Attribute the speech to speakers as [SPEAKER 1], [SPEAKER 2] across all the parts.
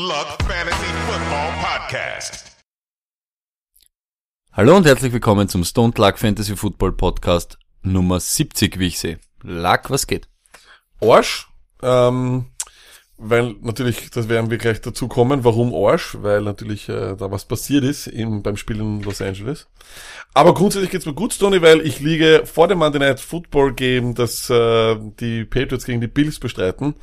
[SPEAKER 1] Luck Fantasy Football Podcast.
[SPEAKER 2] Hallo und herzlich willkommen zum Stone Luck Fantasy Football Podcast Nummer 70, wie ich sehe. Luck, was geht?
[SPEAKER 3] Arsch, ähm, weil natürlich, das werden wir gleich dazu kommen, warum Arsch, weil natürlich äh, da was passiert ist im, beim Spiel in Los Angeles. Aber grundsätzlich geht's mir gut, Stoney, weil ich liege vor dem Monday Night Football Game, das äh, die Patriots gegen die Bills bestreiten,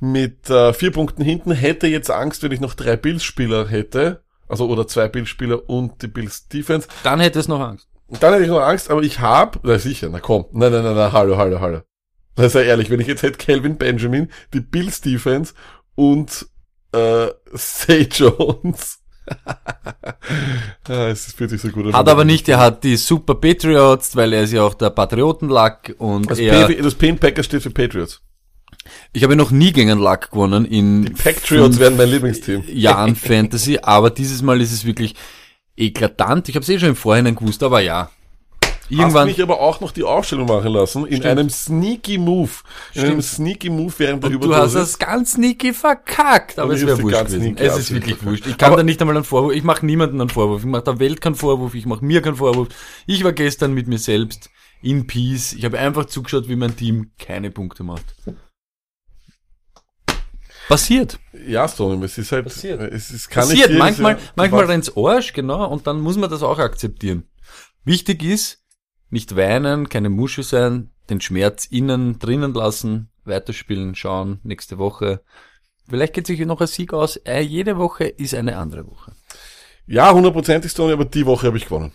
[SPEAKER 3] mit äh, vier Punkten hinten, hätte jetzt Angst, wenn ich noch drei Bills-Spieler hätte, also oder zwei Bills-Spieler und die Bills-Defense.
[SPEAKER 2] Dann hätte es noch Angst.
[SPEAKER 3] Dann hätte ich noch Angst, aber ich hab, na sicher, na komm, nein, nein, nein, nein, hallo, hallo, hallo. Na, sei ehrlich, wenn ich jetzt hätte Calvin Benjamin, die Bills Defense und äh, Say Jones. ja, es fühlt sich so gut an.
[SPEAKER 2] Hat aber nicht, er hat die Super Patriots, weil er ist ja auch der Patriotenlack und
[SPEAKER 3] Das,
[SPEAKER 2] er,
[SPEAKER 3] P, das P in Packers steht für Patriots.
[SPEAKER 2] Ich habe noch nie gegen einen Luck gewonnen in
[SPEAKER 3] Die Patriots werden mein Lieblingsteam.
[SPEAKER 2] Jahren Fantasy, aber dieses Mal ist es wirklich eklatant. Ich habe es eh schon im Vorhinein gewusst, aber ja.
[SPEAKER 3] Hast
[SPEAKER 2] Irgendwann,
[SPEAKER 3] mich aber auch noch die Aufstellung machen lassen, in
[SPEAKER 2] Stimmt.
[SPEAKER 3] einem sneaky Move. In einem sneaky Move während der
[SPEAKER 2] Und du hast
[SPEAKER 3] Überdosis.
[SPEAKER 2] das ganz sneaky verkackt, aber es wäre wurscht gewesen. Es ist wirklich wurscht. Ich kann
[SPEAKER 3] Aber-
[SPEAKER 2] da nicht einmal einen Vorwurf, ich mache niemanden einen Vorwurf, ich mache der Welt keinen Vorwurf, ich mache mir keinen Vorwurf. Ich war gestern mit mir selbst in Peace. Ich habe einfach zugeschaut, wie mein Team keine Punkte macht. Passiert.
[SPEAKER 3] Ja, Stoney, es ist halt,
[SPEAKER 2] Passiert.
[SPEAKER 3] es ist, kann
[SPEAKER 2] Passiert.
[SPEAKER 3] nicht
[SPEAKER 2] Manchmal,
[SPEAKER 3] Jahr-
[SPEAKER 2] manchmal rennt's Arsch, genau, und dann muss man das auch akzeptieren. Wichtig ist, nicht weinen, keine Musche sein, den Schmerz innen, drinnen lassen, weiterspielen, schauen, nächste Woche. Vielleicht geht sich noch ein Sieg aus. Äh, jede Woche ist eine andere Woche.
[SPEAKER 3] Ja, hundertprozentig Stoney, aber die Woche habe ich gewonnen.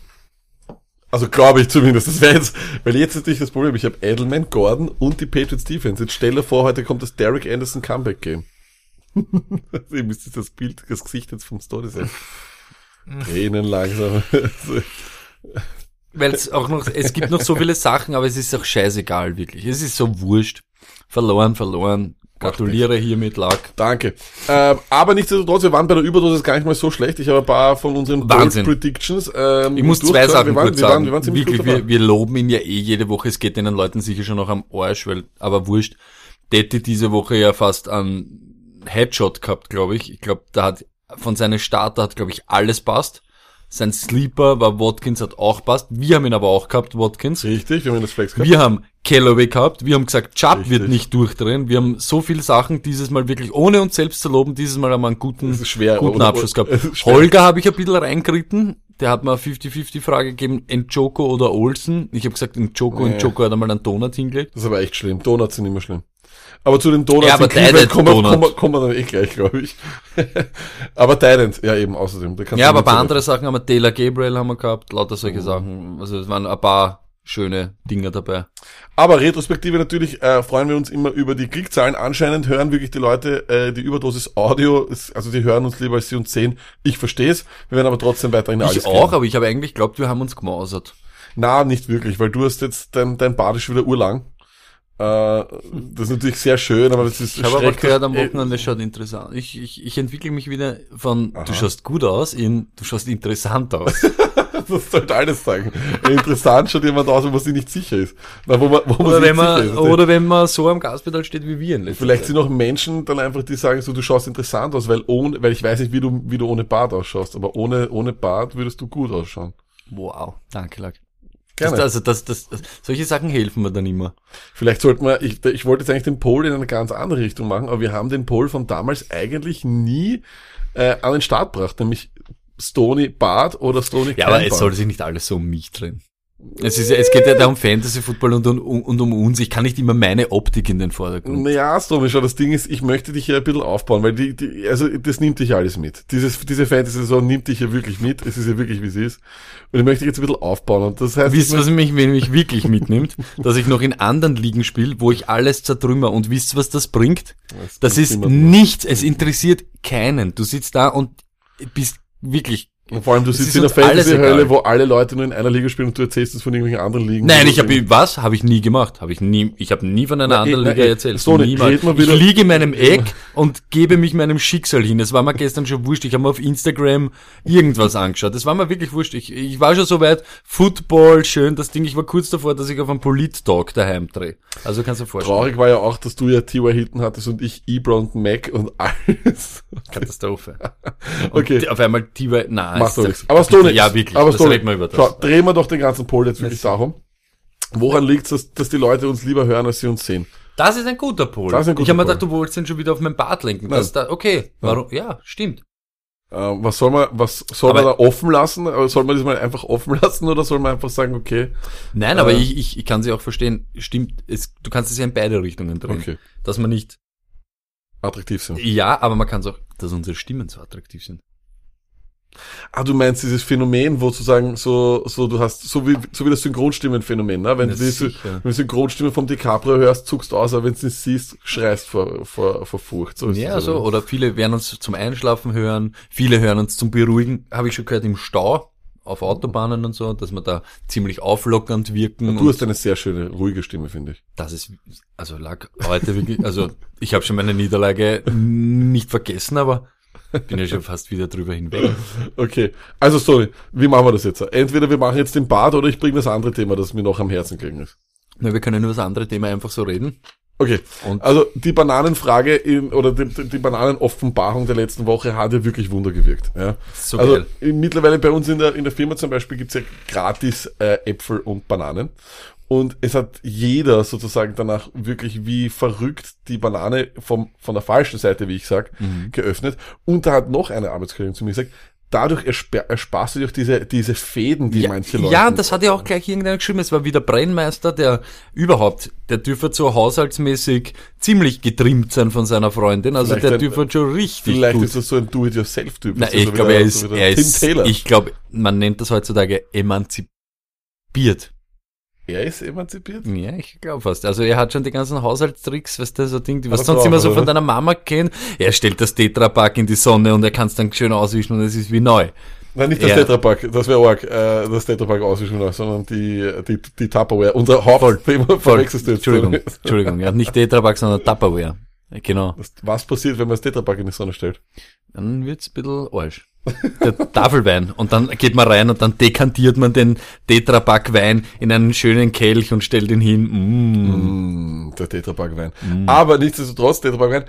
[SPEAKER 3] Also glaube ich zumindest. Das wäre jetzt, weil jetzt ist natürlich das Problem, ich habe Edelman, Gordon und die Patriots Defense. Jetzt stell dir vor, heute kommt das Derek Anderson Comeback Game. Ihr müsst jetzt das Bild, das Gesicht jetzt vom Story sehen. Tränen langsam.
[SPEAKER 2] Weil es auch noch, es gibt noch so viele Sachen, aber es ist auch scheißegal, wirklich. Es ist so wurscht. Verloren, verloren. Gratuliere hiermit, Lack.
[SPEAKER 3] Danke. Ähm, aber nichtsdestotrotz, wir waren bei der Überdosis gar nicht mal so schlecht. Ich habe ein paar von unseren
[SPEAKER 2] Wahnsinn.
[SPEAKER 3] Bold Predictions. Ähm,
[SPEAKER 2] Ich muss zwei. Sachen
[SPEAKER 3] wir waren,
[SPEAKER 2] kurz
[SPEAKER 3] wir waren,
[SPEAKER 2] sagen.
[SPEAKER 3] wir waren
[SPEAKER 2] Wirklich, wir, wir loben ihn ja eh jede Woche. Es geht den Leuten sicher schon noch am Arsch, weil, aber wurscht. Detti diese Woche ja fast einen Headshot gehabt, glaube ich. Ich glaube, da hat, von seinen Starter hat, glaube ich, alles passt. Sein Sleeper war Watkins, hat auch passt. Wir haben ihn aber auch gehabt, Watkins.
[SPEAKER 3] Richtig, wir haben das Flex gehabt.
[SPEAKER 2] Wir haben Callaway gehabt, wir haben gesagt, Chubb
[SPEAKER 3] Richtig.
[SPEAKER 2] wird nicht durchdrehen. Wir haben so viele Sachen dieses Mal wirklich, ohne uns selbst zu loben, dieses Mal haben wir einen guten,
[SPEAKER 3] schwer,
[SPEAKER 2] guten
[SPEAKER 3] oder-
[SPEAKER 2] Abschluss gehabt. Holger habe ich ein bisschen reingeritten. Der hat mir eine 50-50 Frage gegeben, Njoko oder Olsen. Ich habe gesagt, Njoko,
[SPEAKER 3] Nee.
[SPEAKER 2] Njoko hat einmal einen Donut hingelegt.
[SPEAKER 3] Das ist aber echt schlimm. Donuts sind immer schlimm. Aber zu den Donuts
[SPEAKER 2] Ja, aber
[SPEAKER 3] Cleveland kommen, wir-
[SPEAKER 2] Donut.
[SPEAKER 3] kommen, kommen wir dann eh gleich, glaube ich. aber Trident, ja eben, außerdem.
[SPEAKER 2] Ja, aber ein paar andere Sachen haben wir, Taylor Gabriel haben wir gehabt, lauter solche
[SPEAKER 3] Mhm.
[SPEAKER 2] Sachen. Also es waren ein paar schöne Dinger dabei.
[SPEAKER 3] Aber Retrospektive natürlich äh, freuen wir uns immer über die Klickzahlen. Anscheinend hören wirklich die Leute äh, die Überdosis Audio, ist- also die hören uns lieber als sie uns sehen. Ich verstehe es. Wir werden aber trotzdem weiterhin alles
[SPEAKER 2] Ich auch,
[SPEAKER 3] geben.
[SPEAKER 2] aber ich habe eigentlich geglaubt, wir haben uns gemausert.
[SPEAKER 3] Na, nicht wirklich, weil du hast jetzt dein, dein Bad ist schon wieder urlang. Äh, das ist natürlich sehr schön, aber das ist
[SPEAKER 2] Ich habe aber gehört, am
[SPEAKER 3] Äh,
[SPEAKER 2] Wochenende schaut interessant. Ich, ich, ich entwickle mich wieder von
[SPEAKER 3] Aha.
[SPEAKER 2] du schaust gut aus in du schaust interessant aus.
[SPEAKER 3] Das sollte alles sagen. Interessant schaut jemand aus, wo man sich nicht sicher ist. Na, wo man, wo man
[SPEAKER 2] oder,
[SPEAKER 3] sich
[SPEAKER 2] wenn man,
[SPEAKER 3] ist.
[SPEAKER 2] oder wenn man so am Gaspedal steht wie wir in
[SPEAKER 3] Vielleicht
[SPEAKER 2] Zeit.
[SPEAKER 3] sind auch Menschen dann einfach, die sagen so, du schaust interessant aus, weil ohne, weil ich weiß nicht, wie du, wie du ohne Bart ausschaust, aber ohne, ohne Bart würdest du gut ausschauen.
[SPEAKER 2] Wow, danke, Lack.
[SPEAKER 3] Gerne.
[SPEAKER 2] Das, also das, das, das, solche Sachen helfen mir dann immer.
[SPEAKER 3] Vielleicht sollten wir, ich, ich wollte jetzt eigentlich den Poll in eine ganz andere Richtung machen, aber wir haben den Poll von damals eigentlich nie äh, an den Start gebracht, nämlich Stony Bart oder Stony
[SPEAKER 2] Ja, aber es
[SPEAKER 3] Bart.
[SPEAKER 2] soll sich nicht alles so um mich drehen. Es, ist, ja- es geht ja da um Fantasy Football und, um- und um uns. Ich kann nicht immer meine Optik in den Vordergrund.
[SPEAKER 3] Naja, Stony, schau, das Ding ist, ich möchte dich hier ein bisschen aufbauen, weil die, die also das nimmt dich alles mit. Dieses, diese Fantasy-Saison nimmt dich ja wirklich mit, es ist ja wirklich, wie es ist. Und ich möchte dich jetzt ein bisschen aufbauen. Und das heißt,
[SPEAKER 2] Wisst
[SPEAKER 3] ich
[SPEAKER 2] ihr, was mich, wenn mich wirklich mitnimmt? Dass ich noch in anderen Ligen spiele, wo ich alles zertrümmer. Und wisst ihr, was das bringt?
[SPEAKER 3] Das
[SPEAKER 2] Das ist nichts. Es interessiert keinen. Du sitzt da und bist wirklich...
[SPEAKER 3] Und vor allem, du sitzt in der Fantasy-Hölle, wo alle Leute nur in einer Liga spielen und du erzählst es von irgendwelchen anderen Ligen.
[SPEAKER 2] Nein, ich habe was? Habe ich nie gemacht. Habe ich nie. Ich habe nie von einer
[SPEAKER 3] Na,
[SPEAKER 2] anderen
[SPEAKER 3] eh,
[SPEAKER 2] Liga
[SPEAKER 3] na, eh.
[SPEAKER 2] erzählt.
[SPEAKER 3] So,
[SPEAKER 2] Niemals. Ich liege in meinem Eck und gebe mich meinem Schicksal hin. Es war mir gestern schon wurscht. Ich habe mir auf Instagram irgendwas angeschaut. Es war mir wirklich wurscht. Ich, ich war schon so weit, Football, schön, das Ding. Ich war kurz davor, dass ich auf einen Polit-Talk daheim drehe. Also kannst du dir vorstellen.
[SPEAKER 3] Traurig war ja auch, dass du ja T.Y. Hilton hattest und ich Ebron Mac und alles.
[SPEAKER 2] Katastrophe.
[SPEAKER 3] Okay.
[SPEAKER 2] Und auf einmal T.Y. Nein,
[SPEAKER 3] Macht doch nichts. Aber nichts.
[SPEAKER 2] Ja, wirklich.
[SPEAKER 3] Aber tut
[SPEAKER 2] reden wir
[SPEAKER 3] nichts.
[SPEAKER 2] über das.
[SPEAKER 3] Schau, drehen wir doch den ganzen Poll jetzt wirklich darum. Woran liegt es, dass, dass die Leute uns lieber hören, als sie uns sehen?
[SPEAKER 2] Das ist ein guter Pol.
[SPEAKER 3] Das ist ein guter
[SPEAKER 2] ich habe mir gedacht, du wolltest den schon wieder auf mein Bart lenken. Das da, okay, warum? Ja, stimmt.
[SPEAKER 3] Äh, was soll man, was soll man da
[SPEAKER 2] Aber-
[SPEAKER 3] offen lassen? Äh, Soll man das mal einfach offen lassen oder soll man einfach sagen, okay,
[SPEAKER 2] Nein, aber
[SPEAKER 3] Äh.
[SPEAKER 2] ich, ich, ich kann sie auch verstehen. Stimmt, es, du kannst es ja in beide Richtungen drehen.
[SPEAKER 3] okay,
[SPEAKER 2] Dass man nicht,
[SPEAKER 3] attraktiv sind?
[SPEAKER 2] ja, aber man kann es auch, dass unsere Stimmen so attraktiv sind.
[SPEAKER 3] Ah, du meinst dieses Phänomen, wo sozusagen so, so du hast, so wie, so wie das Synchronstimmenphänomen, ne? Wenn
[SPEAKER 2] Na,
[SPEAKER 3] du die, wenn du Synchronstimme vom DiCaprio hörst, zuckst du aus, aber wenn du es nicht siehst, schreist vor, vor, vor Furcht. So ist
[SPEAKER 2] Ja,
[SPEAKER 3] das,
[SPEAKER 2] so, oder viele werden uns zum Einschlafen hören, viele hören uns zum Beruhigen, habe ich schon gehört, im Stau, auf Autobahnen und so, dass wir da ziemlich auflockernd wirken.
[SPEAKER 3] Du
[SPEAKER 2] und
[SPEAKER 3] hast eine sehr schöne, ruhige Stimme, finde ich.
[SPEAKER 2] das ist, also lag heute wirklich, also ich habe schon meine Niederlage nicht vergessen, aber bin ja schon fast wieder drüber hinweg.
[SPEAKER 3] Okay, also sorry, wie machen wir das jetzt? Entweder wir machen jetzt den Bart oder ich bringe das andere Thema, das mir noch am Herzen gelegen ist.
[SPEAKER 2] Na, wir können über das andere Thema einfach so reden.
[SPEAKER 3] Okay,
[SPEAKER 2] Und-
[SPEAKER 3] also die Bananenfrage in, oder die, die Bananenoffenbarung der letzten Woche hat ja wirklich Wunder gewirkt. Ja.
[SPEAKER 2] So
[SPEAKER 3] also
[SPEAKER 2] geil.
[SPEAKER 3] mittlerweile bei uns in der, in der Firma zum Beispiel gibt's ja gratis äh, Äpfel und Bananen. Und es hat jeder sozusagen danach wirklich wie verrückt die Banane vom, von der falschen Seite, wie ich sag,
[SPEAKER 2] Mhm.
[SPEAKER 3] geöffnet. Und da hat noch eine Arbeitskollegin zu mir gesagt, dadurch ersper, ersparst du dir auch diese, diese Fäden, die
[SPEAKER 2] Ja,
[SPEAKER 3] manche Leute.
[SPEAKER 2] ja, das hat ja auch gleich irgendeiner geschrieben. Es war wieder Brennmeister, der überhaupt, der dürfte so haushaltsmäßig ziemlich getrimmt sein von seiner Freundin. Also
[SPEAKER 3] Vielleicht
[SPEAKER 2] der dürfte schon richtig
[SPEAKER 3] Vielleicht
[SPEAKER 2] gut.
[SPEAKER 3] ist das so ein Do-it-yourself-Typ.
[SPEAKER 2] Na,
[SPEAKER 3] ist
[SPEAKER 2] ich
[SPEAKER 3] so
[SPEAKER 2] glaube, er
[SPEAKER 3] so
[SPEAKER 2] ist,
[SPEAKER 3] wieder
[SPEAKER 2] er
[SPEAKER 3] Tim
[SPEAKER 2] ist,
[SPEAKER 3] Taylor.
[SPEAKER 2] ich glaube, man nennt das heutzutage emanzipiert.
[SPEAKER 3] Er ist emanzipiert?
[SPEAKER 2] Ja, ich glaube fast. Also er hat schon die ganzen Haushaltstricks, weißt du, so Ding, die was sonst
[SPEAKER 3] auch,
[SPEAKER 2] immer so
[SPEAKER 3] oder?
[SPEAKER 2] von deiner Mama kennt. Er stellt das Tetrapack in die Sonne und er kann es dann schön auswischen und es ist wie neu.
[SPEAKER 3] Nein, nicht das
[SPEAKER 2] Ja.
[SPEAKER 3] Tetrapack, das wäre arg, äh, das Tetrapack auswischen, sondern die, die, die Tupperware. Unser Hauptthema verwechselst du jetzt.
[SPEAKER 2] Entschuldigung, Entschuldigung, ja, nicht Tetrapack, sondern Tupperware. Genau.
[SPEAKER 3] Was passiert, wenn man das Tetrapack in die Sonne stellt?
[SPEAKER 2] Dann wird's ein bisschen Arsch. Der Tafelwein. Und dann geht man rein und dann dekantiert man den Tetrapack-Wein in einen schönen Kelch und stellt ihn hin. Mm.
[SPEAKER 3] Mm, der Tetrapack-Wein. Aber nichtsdestotrotz, Tetrapack-Wein.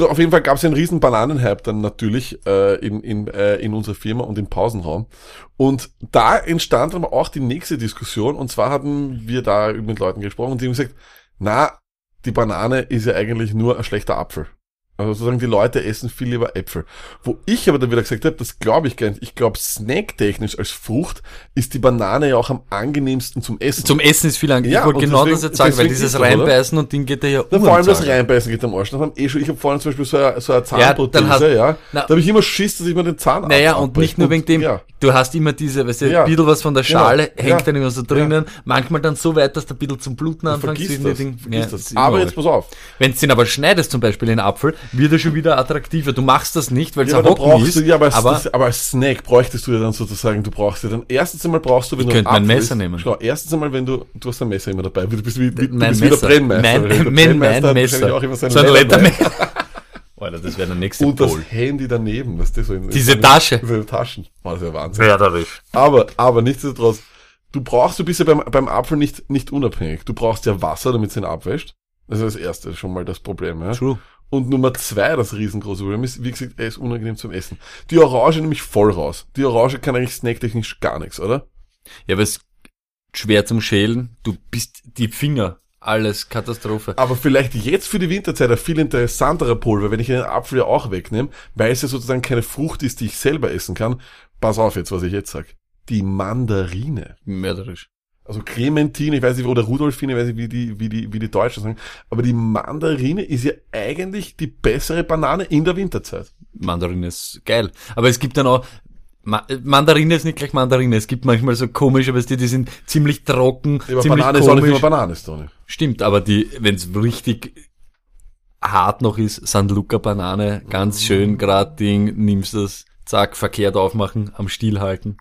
[SPEAKER 3] Auf jeden Fall gab es einen riesen Bananenhype dann natürlich äh, in, in, äh, in unserer Firma und im Pausenraum. Und da entstand aber auch die nächste Diskussion. Und zwar hatten wir da mit Leuten gesprochen und die haben gesagt, na, die Banane ist ja eigentlich nur ein schlechter Apfel. Also sozusagen die Leute essen viel lieber Äpfel. Wo ich aber dann wieder gesagt habe, das glaube ich gar nicht. Ich glaube, snacktechnisch als Frucht ist die Banane ja auch am angenehmsten zum Essen.
[SPEAKER 2] Zum Essen ist viel angenehm.
[SPEAKER 3] Ja,
[SPEAKER 2] ich wollte genau
[SPEAKER 3] deswegen-
[SPEAKER 2] das jetzt sagen, weil dieses
[SPEAKER 3] oder?
[SPEAKER 2] Reinbeißen und Ding geht dir ja
[SPEAKER 3] Na,
[SPEAKER 2] um
[SPEAKER 3] vor allem das. Reinbeißen geht am Arsch. Das haben eh schon, ich habe vorhin zum Beispiel so eine, so eine
[SPEAKER 2] Ja, dann
[SPEAKER 3] Zahnprothese,
[SPEAKER 2] hast-
[SPEAKER 3] ja.
[SPEAKER 2] na-
[SPEAKER 3] da habe ich immer Schiss, dass ich mir den Zahn
[SPEAKER 2] Naja, und nicht nur wegen dem,
[SPEAKER 3] Ja.
[SPEAKER 2] du hast immer diese, weißt du,
[SPEAKER 3] Ja.
[SPEAKER 2] ein bisschen was von der
[SPEAKER 3] Genau.
[SPEAKER 2] Schale hängt
[SPEAKER 3] Ja.
[SPEAKER 2] dann immer so drinnen, manchmal dann so weit, dass ein bisschen zum Bluten anfängst.
[SPEAKER 3] Vergiss das, vergiss
[SPEAKER 2] Ja,
[SPEAKER 3] das. Aber jetzt pass auf.
[SPEAKER 2] Wenn du den aber schneidest, zum Beispiel in Apfel, wird er schon wieder attraktiver. Du machst das nicht, weil es
[SPEAKER 3] Ja,
[SPEAKER 2] ein Hocken
[SPEAKER 3] brauchst
[SPEAKER 2] ist.
[SPEAKER 3] du, ja, aber, als,
[SPEAKER 2] aber
[SPEAKER 3] das, aber als Snack bräuchtest du ja dann sozusagen, du brauchst ja dann, erstens einmal brauchst du, wenn
[SPEAKER 2] Ich
[SPEAKER 3] du
[SPEAKER 2] könnte mein Messer
[SPEAKER 3] isst-
[SPEAKER 2] nehmen.
[SPEAKER 3] Schau, erstens einmal, wenn du, du hast ein Messer immer dabei, du bist wie, wie, du
[SPEAKER 2] mein
[SPEAKER 3] bist wie der
[SPEAKER 2] Messer.
[SPEAKER 3] Brennmeister.
[SPEAKER 2] Mein,
[SPEAKER 3] Der
[SPEAKER 2] mein,
[SPEAKER 3] Brennmeister
[SPEAKER 2] mein Messer.
[SPEAKER 3] Auch immer sein
[SPEAKER 2] so ein. Lettermesser. Alter, das wäre der nächste
[SPEAKER 3] Und das
[SPEAKER 2] Pol.
[SPEAKER 3] Handy daneben, weißt du, so in,
[SPEAKER 2] Diese
[SPEAKER 3] in,
[SPEAKER 2] Tasche.
[SPEAKER 3] In seine Taschen. Oh, das ist ja Wahnsinn.
[SPEAKER 2] Mörderisch.
[SPEAKER 3] Aber, aber nichtsdestotrotz, du brauchst, du bist ja beim, beim Apfel nicht, nicht unabhängig. Du brauchst ja Wasser, damit es ihn abwäscht. Das ist das erste schon mal das Problem, ja.
[SPEAKER 2] True.
[SPEAKER 3] Und Nummer zwei, das riesengroße Problem ist, wie gesagt, er ist unangenehm zum Essen. Die Orange nämlich voll raus. Die Orange kann eigentlich snacktechnisch gar nichts, oder?
[SPEAKER 2] Ja, aber es ist schwer zum Schälen. Du bist die Finger. Alles Katastrophe.
[SPEAKER 3] Aber vielleicht jetzt für die Winterzeit ein viel interessanterer Pulver, wenn ich einen Apfel ja auch wegnehme, weil es ja sozusagen keine Frucht ist, die ich selber essen kann. Pass auf jetzt, was ich jetzt sag. Die Mandarine.
[SPEAKER 2] Mörderisch.
[SPEAKER 3] Also Clementine, ich weiß nicht, oder Rudolfine, ich weiß nicht, wie die, wie die, wie die Deutschen sagen. Aber die Mandarine ist ja eigentlich die bessere Banane in der Winterzeit.
[SPEAKER 2] Mandarine ist geil. Aber es gibt dann auch, Ma Mandarine ist nicht gleich Mandarine. Es gibt manchmal so komische, weißt du, die sind ziemlich trocken,
[SPEAKER 3] Aber
[SPEAKER 2] ziemlich
[SPEAKER 3] Banane ist auch nicht
[SPEAKER 2] komisch.
[SPEAKER 3] immer Banane, Tony.
[SPEAKER 2] Stimmt, aber die, wenn es richtig hart noch ist, San Luca Banane, ganz schön grad Ding, nimmst das, zack, verkehrt aufmachen, am Stiel halten.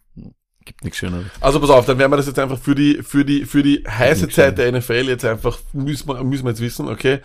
[SPEAKER 2] Gibt nichts Schöneres.
[SPEAKER 3] Also pass auf, dann werden wir das jetzt einfach für die, für die, für die heiße Zeit der NFL jetzt einfach, müssen wir, müssen wir jetzt wissen, okay?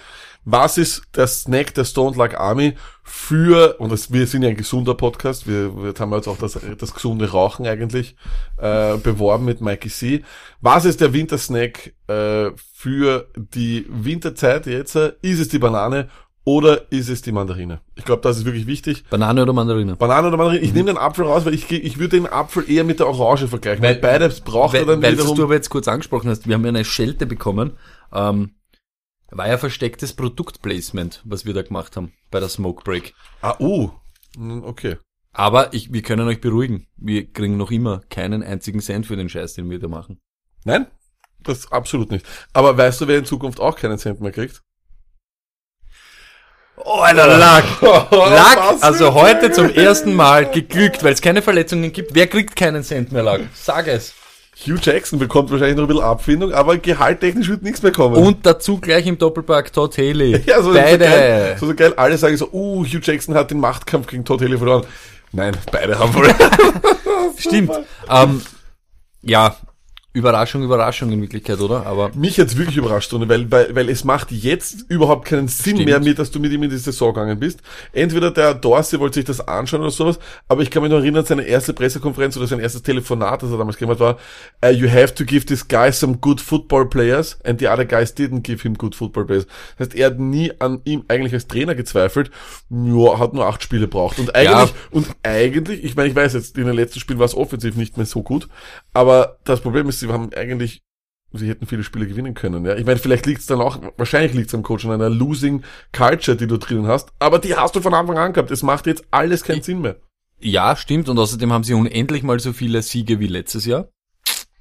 [SPEAKER 3] Was ist der Snack der Stone Luck Army für, und das, wir sind ja ein gesunder Podcast, wir, wir haben jetzt auch das, das gesunde Rauchen eigentlich äh, beworben mit Mikey C. Was ist der Wintersnack äh, für die Winterzeit jetzt? Ist es die Banane oder ist es die Mandarine? Ich glaube, das ist wirklich wichtig.
[SPEAKER 2] Banane oder Mandarine?
[SPEAKER 3] Banane oder Mandarine? Ich nehme den Apfel raus, weil ich, ich würde den Apfel eher mit der Orange vergleichen. Weil,
[SPEAKER 2] Weil-
[SPEAKER 3] beides braucht er
[SPEAKER 2] Weil,
[SPEAKER 3] dann
[SPEAKER 2] weil das
[SPEAKER 3] wiederum.
[SPEAKER 2] du aber jetzt kurz angesprochen hast, wir haben ja eine Schelte bekommen. Ähm, war ja verstecktes Produktplacement, was wir da gemacht haben bei der Smoke Break.
[SPEAKER 3] ah, uh. Hm, Okay.
[SPEAKER 2] Aber ich, wir können euch beruhigen. Wir kriegen noch immer keinen einzigen Cent für den Scheiß, den wir da machen.
[SPEAKER 3] Nein? Das absolut nicht. Aber weißt du, wer in Zukunft auch keinen Cent mehr kriegt?
[SPEAKER 2] Oh, Lack! Lack,
[SPEAKER 3] Was
[SPEAKER 2] also heute zum ersten Mal geglückt, weil es keine Verletzungen gibt. Wer kriegt keinen Cent mehr, Lack? Sag es.
[SPEAKER 3] Hugh Jackson bekommt wahrscheinlich noch ein bisschen Abfindung, aber gehalttechnisch wird nichts mehr kommen.
[SPEAKER 2] Und dazu gleich im Doppelpack Todd Haley.
[SPEAKER 3] ja, so
[SPEAKER 2] Beide.
[SPEAKER 3] So geil, so, so geil. Alle sagen so, uh, Hugh Jackson hat den Machtkampf gegen Todd Haley verloren. Nein, beide haben verloren.
[SPEAKER 2] Stimmt. Ähm, ja, Überraschung, Überraschung in Wirklichkeit, oder? Aber
[SPEAKER 3] Mich jetzt wirklich überrascht, Toni, weil, weil, weil es macht jetzt überhaupt keinen Sinn
[SPEAKER 2] Stimmt.
[SPEAKER 3] mehr, mit, dass du mit ihm in die Saison gegangen bist. Entweder der Dorsey wollte sich das anschauen oder sowas, aber ich kann mich noch erinnern, seine erste Pressekonferenz oder sein erstes Telefonat, das er damals gemacht war, uh, you have to give this guy some good football players and the other guys didn't give him good football players. Das heißt, er hat nie an ihm eigentlich als Trainer gezweifelt, ja, hat nur acht Spiele braucht. Und eigentlich, und eigentlich, ich meine, ich weiß jetzt, in den letzten Spielen war es offensiv nicht mehr so gut, aber das Problem ist, sie haben eigentlich sie hätten viele Spiele gewinnen können. Ja, ich meine, vielleicht liegt es dann auch, wahrscheinlich liegt es am Coach an einer losing Culture, die du drinnen hast, aber die hast du von Anfang an gehabt. Es macht jetzt alles keinen Sinn mehr.
[SPEAKER 2] ja, stimmt. Und außerdem haben sie unendlich mal so viele Siege wie letztes Jahr.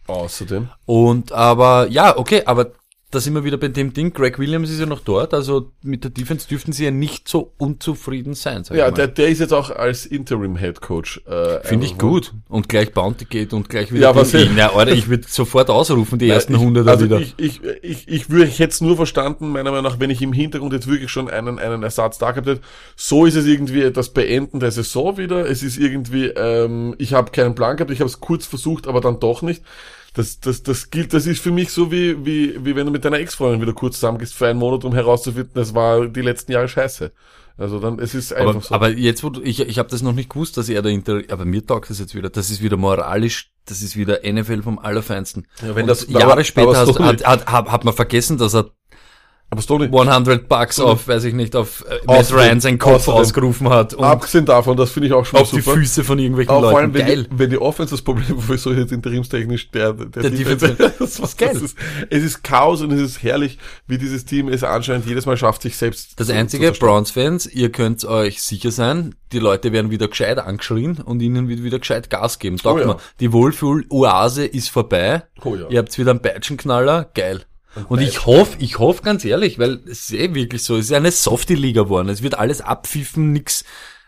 [SPEAKER 3] Außerdem.
[SPEAKER 2] Und aber, ja, okay, aber da sind wir wieder bei dem Ding. Greg Williams ist ja noch dort, also mit der Defense dürften sie ja nicht so unzufrieden sein. Sag
[SPEAKER 3] Ja,
[SPEAKER 2] ich mal.
[SPEAKER 3] der, der ist jetzt auch als Interim Head Coach. Äh,
[SPEAKER 2] Finde ich gut. Und gleich Bounty geht und gleich wieder
[SPEAKER 3] Ja, was ich-
[SPEAKER 2] Ja, Alter, ich würde sofort ausrufen, die ersten
[SPEAKER 3] ich,
[SPEAKER 2] Hunderter
[SPEAKER 3] also
[SPEAKER 2] wieder.
[SPEAKER 3] Ich, ich, ich, ich, würde, es nur verstanden, meiner Meinung nach, wenn ich im Hintergrund jetzt wirklich schon einen, einen Ersatz da gehabt hätte. So ist es irgendwie das Beenden der Saison wieder. Es ist irgendwie, ähm, ich habe keinen Plan gehabt, ich habe es kurz versucht, aber dann doch nicht. Das, das, das gilt, das ist für mich so wie, wie, wie wenn du mit deiner Ex-Freundin wieder kurz zusammengehst für einen Monat, um herauszufinden, es war die letzten Jahre scheiße. Also dann, es ist einfach
[SPEAKER 2] Aber,
[SPEAKER 3] so.
[SPEAKER 2] aber jetzt, wo du, ich, ich habe das noch nicht gewusst, dass er der Inter, aber mir taugt das jetzt wieder. Das ist wieder moralisch, das ist wieder NFL vom Allerfeinsten.
[SPEAKER 3] Ja, wenn
[SPEAKER 2] Und
[SPEAKER 3] das-
[SPEAKER 2] Jahre
[SPEAKER 3] aber-
[SPEAKER 2] später
[SPEAKER 3] aber
[SPEAKER 2] hast, hat, hat, hat, hat man vergessen, dass er
[SPEAKER 3] aber Stoney,
[SPEAKER 2] 100 Bucks auf, weiß ich nicht, auf äh, Matt Ryan seinen Kopf
[SPEAKER 3] außerdem-
[SPEAKER 2] ausgerufen hat und
[SPEAKER 3] abgesehen davon, das finde ich auch schon
[SPEAKER 2] auf die
[SPEAKER 3] super.
[SPEAKER 2] Füße von irgendwelchen
[SPEAKER 3] Aber vor allem,
[SPEAKER 2] Leuten.
[SPEAKER 3] wenn
[SPEAKER 2] Geil.
[SPEAKER 3] die, wenn die Offense das Problem, wieso jetzt interimstechnisch der, der,
[SPEAKER 2] Der
[SPEAKER 3] Defense- das,
[SPEAKER 2] ist geil.
[SPEAKER 3] Das ist, es ist Chaos und es ist herrlich, wie dieses Team es anscheinend jedes Mal schafft, sich selbst
[SPEAKER 2] Das
[SPEAKER 3] zu-
[SPEAKER 2] einzige. Browns-Fans, ihr könnt euch sicher sein, die Leute werden wieder gescheit angeschrien und ihnen wird wieder gescheit Gas geben. Sagt
[SPEAKER 3] Oh ja.
[SPEAKER 2] mal, die Wohlfühl-Oase ist vorbei.
[SPEAKER 3] Oh ja.
[SPEAKER 2] Ihr habt wieder einen Peitschenknaller. Geil. Und ich hoffe, ich hoffe ganz ehrlich, weil es ist eh wirklich so, es ist eine Softie-Liga geworden. Es wird alles abpfiffen, nix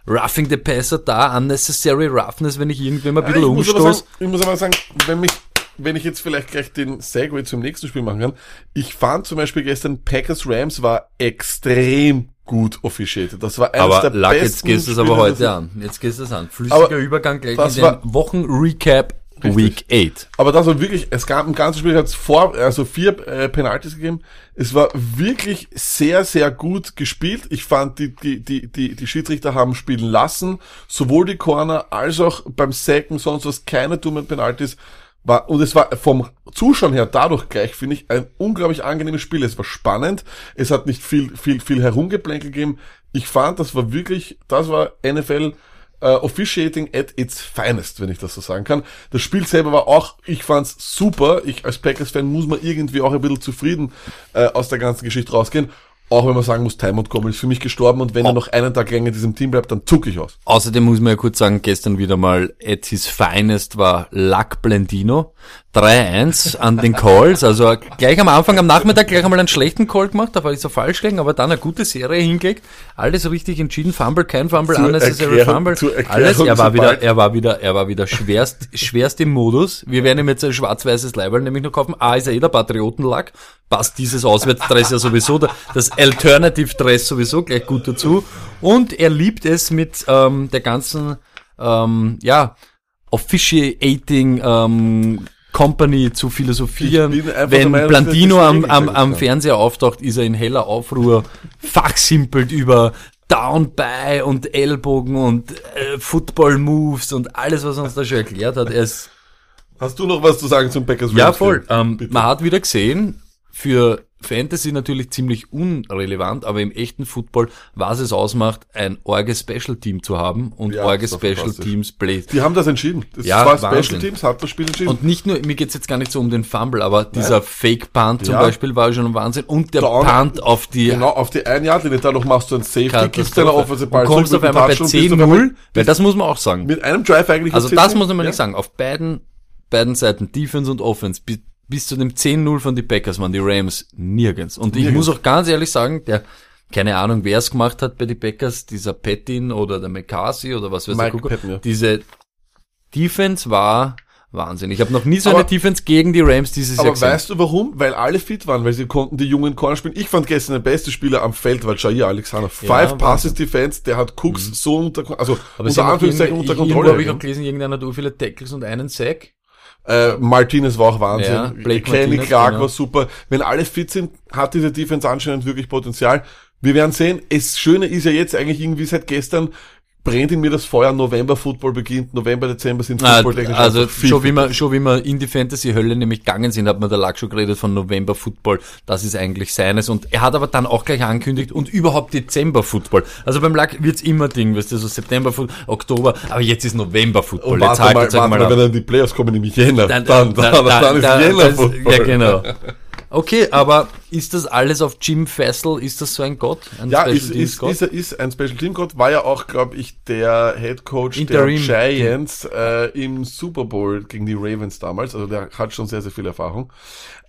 [SPEAKER 2] Roughing the Passer da, unnecessary Roughness, wenn ich irgendwem ein bisschen
[SPEAKER 3] ich, muss aber
[SPEAKER 2] umstoß.
[SPEAKER 3] sagen, ich muss aber sagen, wenn mich, wenn ich jetzt vielleicht gleich den Segway zum nächsten Spiel machen kann, ich fand zum Beispiel gestern Packers Rams war extrem gut officiated. Das war eines
[SPEAKER 2] Aber
[SPEAKER 3] der
[SPEAKER 2] Lack,
[SPEAKER 3] besten
[SPEAKER 2] jetzt gehst du es aber heute an. Jetzt gehst du es an. Flüssiger Übergang gleich in den Wochen-Recap
[SPEAKER 3] Richtig.
[SPEAKER 2] Week 8.
[SPEAKER 3] Aber das war wirklich, es gab im ganzen Spiel hat's vor, also vier äh, Penalties gegeben. Es war wirklich sehr, sehr gut gespielt. Ich fand, die, die, die, die, die Schiedsrichter haben spielen lassen. Sowohl die Corner als auch beim Sacken, sonst was, keine dummen Penalties. War, und es war vom Zuschauen her dadurch gleich, finde ich, ein unglaublich angenehmes Spiel. Es war spannend. Es hat nicht viel, viel, viel Herumgeplänkel gegeben. Ich fand, das war wirklich, das war NFL äh, Officiating at its finest, wenn ich das so sagen kann. Das Spiel selber war auch, ich fand's super. Ich als Packers-Fan muss man irgendwie auch ein bisschen zufrieden äh, aus der ganzen Geschichte rausgehen. Auch wenn man sagen muss, Time und Common ist für mich gestorben und wenn er noch einen Tag länger in diesem Team bleibt, dann zucke ich aus.
[SPEAKER 2] Außerdem muss man ja kurz sagen, gestern wieder mal at his finest war Luck Blendino. 3-1 an den Calls, also gleich am Anfang, am Nachmittag gleich einmal einen schlechten Call gemacht, da war ich so falsch gelegen, aber dann eine gute Serie hingelegt, alles richtig entschieden, Fumble, kein Fumble,
[SPEAKER 3] Zur
[SPEAKER 2] unnecessary
[SPEAKER 3] Erklärung-
[SPEAKER 2] Fumble, alles, er war wieder, er war wieder, er war wieder schwerst, schwerst im Modus, wir werden ihm jetzt ein schwarz-weißes Leiberl nämlich noch kaufen, A ist er eh der Patriotenlack, passt dieses Auswärtsdress ja sowieso, das Alternative-Dress sowieso gleich gut dazu und er liebt es mit ähm, der ganzen, ähm, ja, officiating ähm, Company zu philosophieren. Wenn
[SPEAKER 3] Meinung,
[SPEAKER 2] Blandino am, am, am. Fernseher auftaucht, ist er in heller Aufruhr, fachsimpelt über Down by und Ellbogen und äh, Football Moves und alles, was er uns da schon erklärt hat. Er ist
[SPEAKER 3] Hast du noch was zu sagen zum Packers
[SPEAKER 2] ja, voll. Ähm, man hat wieder gesehen, für Fantasy natürlich ziemlich unrelevant, aber im echten Football, was es ausmacht, ein orge Special Team zu haben und
[SPEAKER 3] Ja,
[SPEAKER 2] orge Special. Teams Play.
[SPEAKER 3] Die haben das entschieden. Das
[SPEAKER 2] Ja,
[SPEAKER 3] war
[SPEAKER 2] Wahnsinn.
[SPEAKER 3] Special Teams, hat das Spiel entschieden.
[SPEAKER 2] Und nicht nur, mir geht's jetzt gar nicht so um den Fumble, aber dieser Fake Punt zum
[SPEAKER 3] Ja.
[SPEAKER 2] Beispiel war schon ein Wahnsinn und der
[SPEAKER 3] Down-
[SPEAKER 2] Punt auf die
[SPEAKER 3] genau, auf die ein Jahr, dadurch machst du ein Safety, gibst deiner Offensive Ball
[SPEAKER 2] und kommst auf einmal bei
[SPEAKER 3] Touchdown, bist auf einmal
[SPEAKER 2] 10-0, weil das muss man auch sagen.
[SPEAKER 3] Mit einem Drive eigentlich.
[SPEAKER 2] Also das
[SPEAKER 3] 10.
[SPEAKER 2] muss man
[SPEAKER 3] ja.
[SPEAKER 2] nicht sagen. Auf beiden, beiden Seiten, Defense und Offense, bis, zu dem 10-0 von die Packers waren die Rams nirgends. Und ich
[SPEAKER 3] Nirgends.
[SPEAKER 2] muss auch ganz ehrlich sagen, der, keine Ahnung, wer es gemacht hat bei die Packers, dieser Pettin oder der McCarthy oder was weiß
[SPEAKER 3] Mike Patton, ja.
[SPEAKER 2] diese Defense war Wahnsinn. Ich habe noch nie so
[SPEAKER 3] Aber-
[SPEAKER 2] eine Defense gegen die Rams dieses Jahr
[SPEAKER 3] Aber
[SPEAKER 2] gesehen.
[SPEAKER 3] weißt du warum? Weil alle fit waren, weil sie konnten die jungen Corner spielen. Ich fand gestern der beste Spieler am Feld war Jair Alexander. Five.
[SPEAKER 2] Mhm.
[SPEAKER 3] Passes Defense, der hat Cooks so unter, also
[SPEAKER 2] aber
[SPEAKER 3] unter Anführungszeichen unter
[SPEAKER 2] Irgendwo
[SPEAKER 3] Kontrolle.
[SPEAKER 2] habe ich auch gelesen, irgendeiner hat viele Tackles und einen Sack.
[SPEAKER 3] Äh, Martinez war auch Wahnsinn.
[SPEAKER 2] Ja, Blake
[SPEAKER 3] Kenny
[SPEAKER 2] Martinez,
[SPEAKER 3] Clark
[SPEAKER 2] genau.
[SPEAKER 3] war super. Wenn alle fit sind, hat diese Defense anscheinend wirklich Potenzial. Wir werden sehen. Es Schöne ist ja jetzt eigentlich irgendwie seit gestern brennt in mir das Feuer. November Football beginnt. November, Dezember sind
[SPEAKER 2] Ah,
[SPEAKER 3] Football-technisch
[SPEAKER 2] also
[SPEAKER 3] einfach viel,
[SPEAKER 2] schon wie wir schon wie wir in die Fantasy Hölle nämlich gegangen sind, hat man der Lack schon geredet von November Football. Das ist eigentlich seines und er hat aber dann auch gleich angekündigt und überhaupt Dezember Football. Also beim Lack wird's immer Ding, weißt du, so September Oktober, aber jetzt ist November Football.
[SPEAKER 3] Und
[SPEAKER 2] jetzt
[SPEAKER 3] warte
[SPEAKER 2] haltet
[SPEAKER 3] mal, warte mal,
[SPEAKER 2] ab.
[SPEAKER 3] wenn dann die Playoffs kommen, nämlich Jänner.
[SPEAKER 2] Dann,
[SPEAKER 3] Dann, dann, dann, ist Jänner Football.
[SPEAKER 2] Ja, genau. Okay, aber ist das alles auf Jim Fessel? Ist das so ein Gott? Ein
[SPEAKER 3] Ja,
[SPEAKER 2] Special
[SPEAKER 3] ist,
[SPEAKER 2] Teams
[SPEAKER 3] ist,
[SPEAKER 2] Gott?
[SPEAKER 3] ist, ist ein Special Team Gott, war ja auch, glaube ich, der Head Coach
[SPEAKER 2] Interim.
[SPEAKER 3] der Giants äh, im Super Bowl gegen die Ravens damals. Also der hat schon sehr, sehr viel Erfahrung.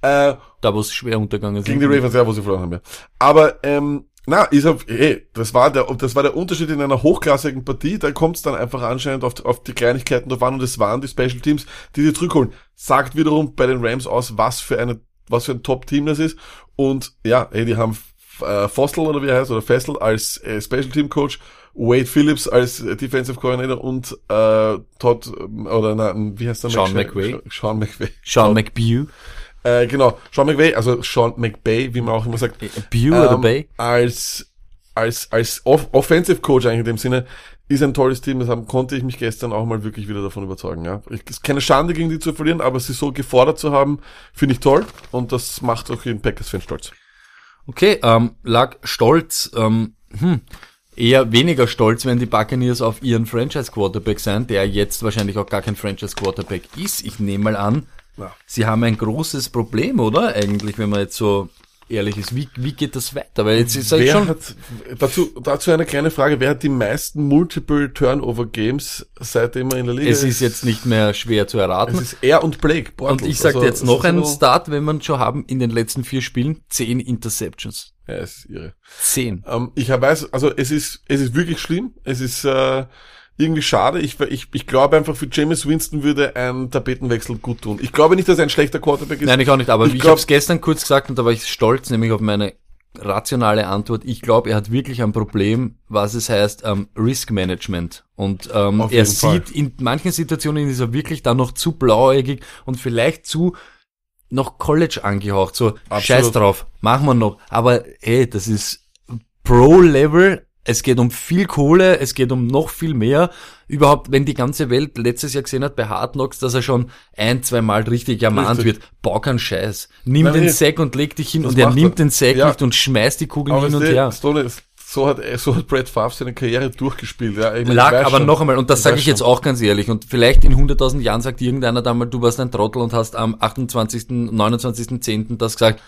[SPEAKER 3] Äh,
[SPEAKER 2] da wo es schwer untergegangen
[SPEAKER 3] gegen
[SPEAKER 2] sind.
[SPEAKER 3] die Ravens, ja, wo sie verloren haben, ja. Aber ähm, na, ist er, ey, das war der, das war der Unterschied in einer hochklassigen Partie. Da kommt es dann einfach anscheinend auf, auf die Kleinigkeiten drauf an und es waren die Special Teams, die sie zurückholen. Sagt wiederum bei den Rams aus, was für eine, was für ein Top-Team das ist. Und ja, ey, die haben äh, Fostel oder wie er heißt, oder Fessel als äh, Special Team Coach, Wade Phillips als äh, Defensive Coordinator und äh, Todd, ähm, oder na, wie heißt der?
[SPEAKER 2] Sean McVay.
[SPEAKER 3] Sean McVay.
[SPEAKER 2] Sean McBew.
[SPEAKER 3] Äh, genau, Sean McVay, also Sean McBay, wie man auch immer sagt.
[SPEAKER 2] Bew oder
[SPEAKER 3] Ähm,
[SPEAKER 2] Bay?
[SPEAKER 3] Als, als, als Off Offensive Coach eigentlich in dem Sinne, ist ein tolles Team, das haben, konnte ich mich gestern auch mal wirklich wieder davon überzeugen, ja. Ich, ist keine Schande gegen die zu verlieren, aber sie so gefordert zu haben, finde ich toll und das macht auch jeden Packers-Fan stolz.
[SPEAKER 2] Okay, ähm, lag stolz, ähm, hm, eher weniger stolz, wenn die Buccaneers auf ihren Franchise-Quarterback sein, der jetzt wahrscheinlich auch gar kein Franchise-Quarterback ist. Ich nehme mal an,
[SPEAKER 3] Ja.
[SPEAKER 2] sie haben ein großes Problem, oder? Eigentlich, wenn man jetzt so ehrlich ist. Wie, wie geht das weiter? Weil jetzt ist
[SPEAKER 3] Wer
[SPEAKER 2] schon,
[SPEAKER 3] hat, dazu, dazu eine kleine Frage, wer hat die meisten Multiple Turnover Games seitdem er in der Liga
[SPEAKER 2] es ist jetzt nicht mehr schwer zu erraten.
[SPEAKER 3] es ist er und Blake.
[SPEAKER 2] Und
[SPEAKER 3] Bortles.
[SPEAKER 2] ich sage
[SPEAKER 3] Also,
[SPEAKER 2] jetzt
[SPEAKER 3] es
[SPEAKER 2] noch
[SPEAKER 3] ist
[SPEAKER 2] einen
[SPEAKER 3] so-
[SPEAKER 2] Start, wenn man schon haben, in den letzten vier Spielen, zehn Interceptions.
[SPEAKER 3] Ja, es ist irre.
[SPEAKER 2] Zehn.
[SPEAKER 3] Ähm, ich weiß, also es ist, es ist wirklich schlimm. Es ist äh, irgendwie schade. Ich, ich, ich glaube einfach, für James Winston würde ein Tapetenwechsel gut tun. Ich glaube nicht, dass er ein schlechter Quarterback ist.
[SPEAKER 2] Nein, ich auch nicht, aber
[SPEAKER 3] Ich
[SPEAKER 2] ich, habe es gestern kurz gesagt und da war ich stolz, nämlich auf meine rationale Antwort. Ich glaube, er hat wirklich ein Problem, was es heißt, ähm, Risk Management. Und ähm, er
[SPEAKER 3] jeden Fall.
[SPEAKER 2] sieht, in manchen Situationen ist er wirklich dann noch zu blauäugig und vielleicht zu noch College angehaucht. So,
[SPEAKER 3] Absolut.
[SPEAKER 2] scheiß drauf, machen wir noch. Aber hey, das ist Pro-Level. Es geht um viel Kohle, es geht um noch viel mehr. Überhaupt, wenn die ganze Welt letztes Jahr gesehen hat bei Hard Knocks, dass er schon ein, zwei Mal richtig ermahnt
[SPEAKER 3] Richtig.
[SPEAKER 2] wird, bau keinen Scheiß. Nimm
[SPEAKER 3] Nein,
[SPEAKER 2] den
[SPEAKER 3] nee.
[SPEAKER 2] Sack und leg dich hin
[SPEAKER 3] Das
[SPEAKER 2] und er nimmt
[SPEAKER 3] er.
[SPEAKER 2] den Sack
[SPEAKER 3] Ja.
[SPEAKER 2] nicht und schmeißt die Kugeln
[SPEAKER 3] Aber
[SPEAKER 2] hin und her.
[SPEAKER 3] So hat, so hat Brad Favre seine Karriere durchgespielt. Ja, ich
[SPEAKER 2] Lag
[SPEAKER 3] weiß
[SPEAKER 2] aber
[SPEAKER 3] schon.
[SPEAKER 2] noch einmal, und das sage ich jetzt
[SPEAKER 3] schon.
[SPEAKER 2] auch ganz ehrlich, und vielleicht in 100.000 Jahren sagt irgendeiner da mal, du warst ein Trottel und hast am 28., 29.10. das gesagt,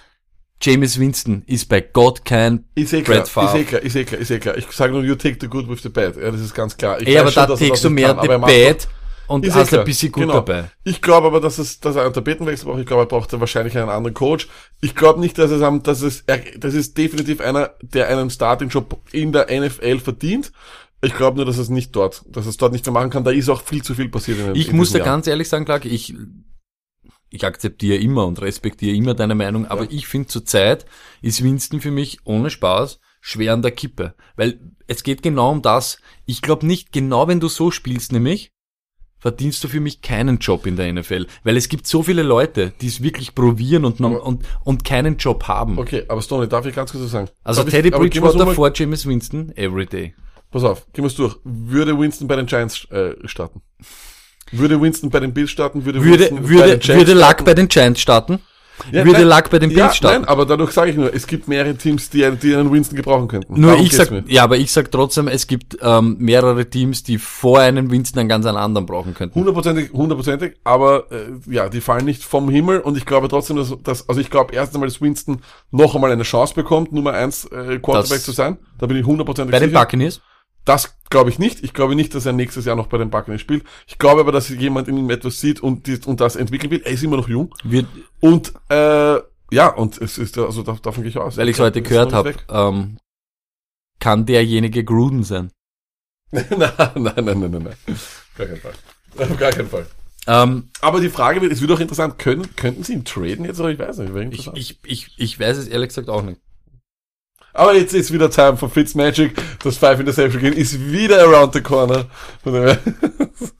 [SPEAKER 2] James Winston ist bei Gott kein
[SPEAKER 3] Ist eh klar,
[SPEAKER 2] Brad Favre.
[SPEAKER 3] ist eh klar, ist eh klar, ist eh klar. Ich sage nur, you take the good with the bad. Ja, das ist ganz klar. Ich
[SPEAKER 2] Ey, aber
[SPEAKER 3] schon,
[SPEAKER 2] da takest du mehr
[SPEAKER 3] kann,
[SPEAKER 2] the bad und
[SPEAKER 3] Ist eh
[SPEAKER 2] hast
[SPEAKER 3] klar.
[SPEAKER 2] ein bisschen gut
[SPEAKER 3] Genau.
[SPEAKER 2] dabei.
[SPEAKER 3] Ich glaube aber, dass es, dass er einen Tapetenwechsel braucht. Ich glaube, er braucht dann wahrscheinlich einen anderen Coach. Ich glaube nicht, dass es, am- dass es, er, das ist definitiv einer, der einen Starting-Job in der NFL verdient. Ich glaube nur, dass es nicht dort, dass es dort nicht mehr machen kann. Da ist auch viel zu viel passiert. In,
[SPEAKER 2] Ich
[SPEAKER 3] in
[SPEAKER 2] muss
[SPEAKER 3] Jahr.
[SPEAKER 2] ganz ehrlich sagen, Clark, ich, ich akzeptiere immer und respektiere immer deine Meinung, aber ich finde zurzeit ist Winston für mich ohne Spaß schwer an der Kippe. Weil es geht genau um das. Ich glaube nicht, genau wenn du so spielst, nämlich, verdienst du für mich keinen Job in der NFL. Weil es gibt so viele Leute, die es wirklich probieren und, nom- und, und keinen Job haben.
[SPEAKER 3] Okay, aber Stoney, darf ich ganz kurz was sagen?
[SPEAKER 2] Also
[SPEAKER 3] Darf ich-
[SPEAKER 2] Teddy
[SPEAKER 3] aber wir's
[SPEAKER 2] Bridgewater
[SPEAKER 3] mal-
[SPEAKER 2] vor James Winston, everyday.
[SPEAKER 3] Pass auf, gehen wir's durch. Würde Winston bei den Giants äh, starten? Würde Winston bei den Bills starten? Würde,
[SPEAKER 2] Würde,
[SPEAKER 3] Winston bei
[SPEAKER 2] würde,
[SPEAKER 3] den Jets
[SPEAKER 2] würde Luck
[SPEAKER 3] starten?
[SPEAKER 2] bei den Giants starten?
[SPEAKER 3] Ja,
[SPEAKER 2] würde
[SPEAKER 3] nein,
[SPEAKER 2] Luck bei den
[SPEAKER 3] ja,
[SPEAKER 2] Bills starten?
[SPEAKER 3] Nein, aber dadurch sage ich nur, es gibt mehrere Teams, die, einen- die einen Winston gebrauchen könnten.
[SPEAKER 2] Nur
[SPEAKER 3] Darum
[SPEAKER 2] ich sag,
[SPEAKER 3] mir.
[SPEAKER 2] ja, aber ich sag trotzdem, es gibt ähm, mehrere Teams, die vor einem Winston einen ganz anderen brauchen könnten.
[SPEAKER 3] Hundertprozentig, hundertprozentig, aber äh, ja, die fallen nicht vom Himmel und ich glaube trotzdem, dass, dass also ich glaube erst einmal, dass Winston noch einmal eine Chance bekommt, Nummer eins äh, Quarterback
[SPEAKER 2] Das-
[SPEAKER 3] zu sein. Da bin ich hundertprozentig
[SPEAKER 2] Bei den
[SPEAKER 3] sicher.
[SPEAKER 2] Buccaneers?
[SPEAKER 3] Das glaube ich nicht. Ich glaube nicht, dass er nächstes Jahr noch bei den Buccaneers spielt. Ich glaube aber, dass jemand in ihm etwas sieht und, die, und das entwickeln will. Er ist immer noch jung.
[SPEAKER 2] Wird,
[SPEAKER 3] Und äh, ja, und es ist also da- davon gehe ich aus.
[SPEAKER 2] weil ich es heute gehört habe, ähm, kann derjenige Gruden sein.
[SPEAKER 3] nein, nein, nein, nein, nein, nein. Gar keinen Fall. Auf gar keinen Fall.
[SPEAKER 2] Ähm,
[SPEAKER 3] Aber die Frage wird, es wird auch interessant, können, könnten sie ihn traden jetzt oder ich weiß nicht.
[SPEAKER 2] ich, ich, ich, ich weiß es ehrlich gesagt auch nicht.
[SPEAKER 3] Aber jetzt ist wieder Time for Fitzmagic. Das Five Interception Game ist wieder around the corner.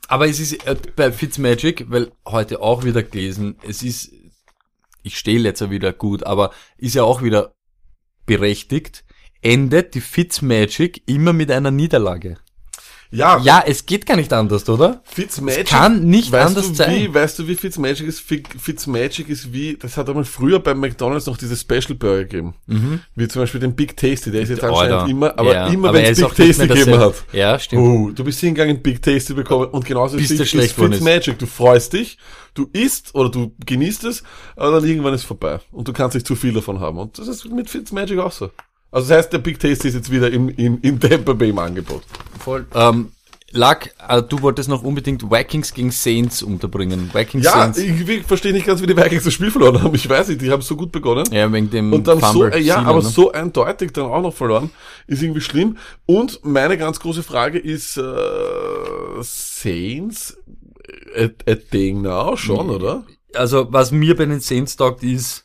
[SPEAKER 2] Aber es ist äh, bei Fitzmagic, weil heute auch wieder gelesen, es ist, ich stehe jetzt ja wieder gut, aber ist ja auch wieder berechtigt, endet die Fitzmagic immer mit einer Niederlage.
[SPEAKER 3] Ja,
[SPEAKER 2] Ja, es geht gar nicht anders, oder?
[SPEAKER 3] Fitzmagic.
[SPEAKER 2] Es kann nicht
[SPEAKER 3] weißt
[SPEAKER 2] anders
[SPEAKER 3] du,
[SPEAKER 2] sein.
[SPEAKER 3] Wie, weißt du, wie Fitzmagic ist? Fi- Fitzmagic ist wie, das hat einmal früher beim McDonalds noch diese Special Burger gegeben. Wie zum Beispiel den Big Tasty, der ist jetzt anscheinend immer, aber
[SPEAKER 2] ja,
[SPEAKER 3] immer wenn es Big Tasty gegeben hat.
[SPEAKER 2] Ja, stimmt.
[SPEAKER 3] Oh, du bist hingegangen, Big Tasty bekommen und genauso
[SPEAKER 2] Bis
[SPEAKER 3] ist
[SPEAKER 2] der schlecht geworden ist.
[SPEAKER 3] Fitzmagic. Du freust dich, du isst oder du genießt es, aber dann irgendwann ist es vorbei. Und du kannst nicht zu viel davon haben. Und das ist mit Fitzmagic auch so. Also das heißt, der Big Tasty ist jetzt wieder im, im, im Tampa Bay im Angebot.
[SPEAKER 2] Voll. Ähm, Luck, äh, du wolltest noch unbedingt Vikings gegen Saints unterbringen. Vikings
[SPEAKER 3] Ja,
[SPEAKER 2] Saints.
[SPEAKER 3] ich, ich verstehe nicht ganz, wie die Vikings das Spiel verloren haben. Ich weiß nicht, die haben so gut begonnen.
[SPEAKER 2] Ja, wegen dem
[SPEAKER 3] Und dann so,
[SPEAKER 2] Fumble
[SPEAKER 3] äh, ja,
[SPEAKER 2] Sealer,
[SPEAKER 3] aber
[SPEAKER 2] ne?
[SPEAKER 3] so eindeutig dann auch noch verloren, ist irgendwie schlimm. Und meine ganz große Frage ist, äh, Saints, a, a thing now, schon, oder?
[SPEAKER 2] also was mir bei den Saints taugt ist,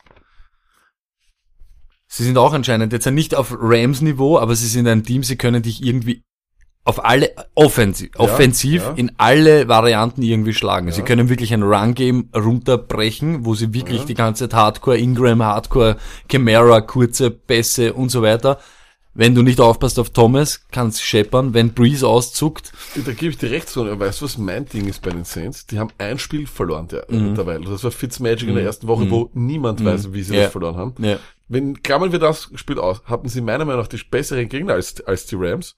[SPEAKER 2] sie sind auch anscheinend jetzt nicht auf Rams Niveau, aber sie sind ein Team, sie können dich irgendwie auf alle offensiv, offensiv
[SPEAKER 3] ja.
[SPEAKER 2] in alle Varianten irgendwie schlagen. Sie können wirklich ein Run Game runterbrechen, wo sie wirklich die ganze Zeit Hardcore Ingram, Hardcore Camara, kurze Pässe und so weiter. Wenn du nicht aufpasst auf Thomas, kann's scheppern. Wenn Breeze auszuckt,
[SPEAKER 3] Da gebe ich dir recht so. Weißt du, was mein Ding ist bei den Saints? Die haben ein Spiel verloren der,
[SPEAKER 2] Mhm.
[SPEAKER 3] derweil. Das war Fitzmagic in der ersten Woche, wo niemand weiß, wie sie
[SPEAKER 2] Ja.
[SPEAKER 3] das verloren haben.
[SPEAKER 2] Ja,
[SPEAKER 3] Wenn, klammern wir das Spiel aus, hatten sie meiner Meinung nach die besseren Gegner als, als die Rams.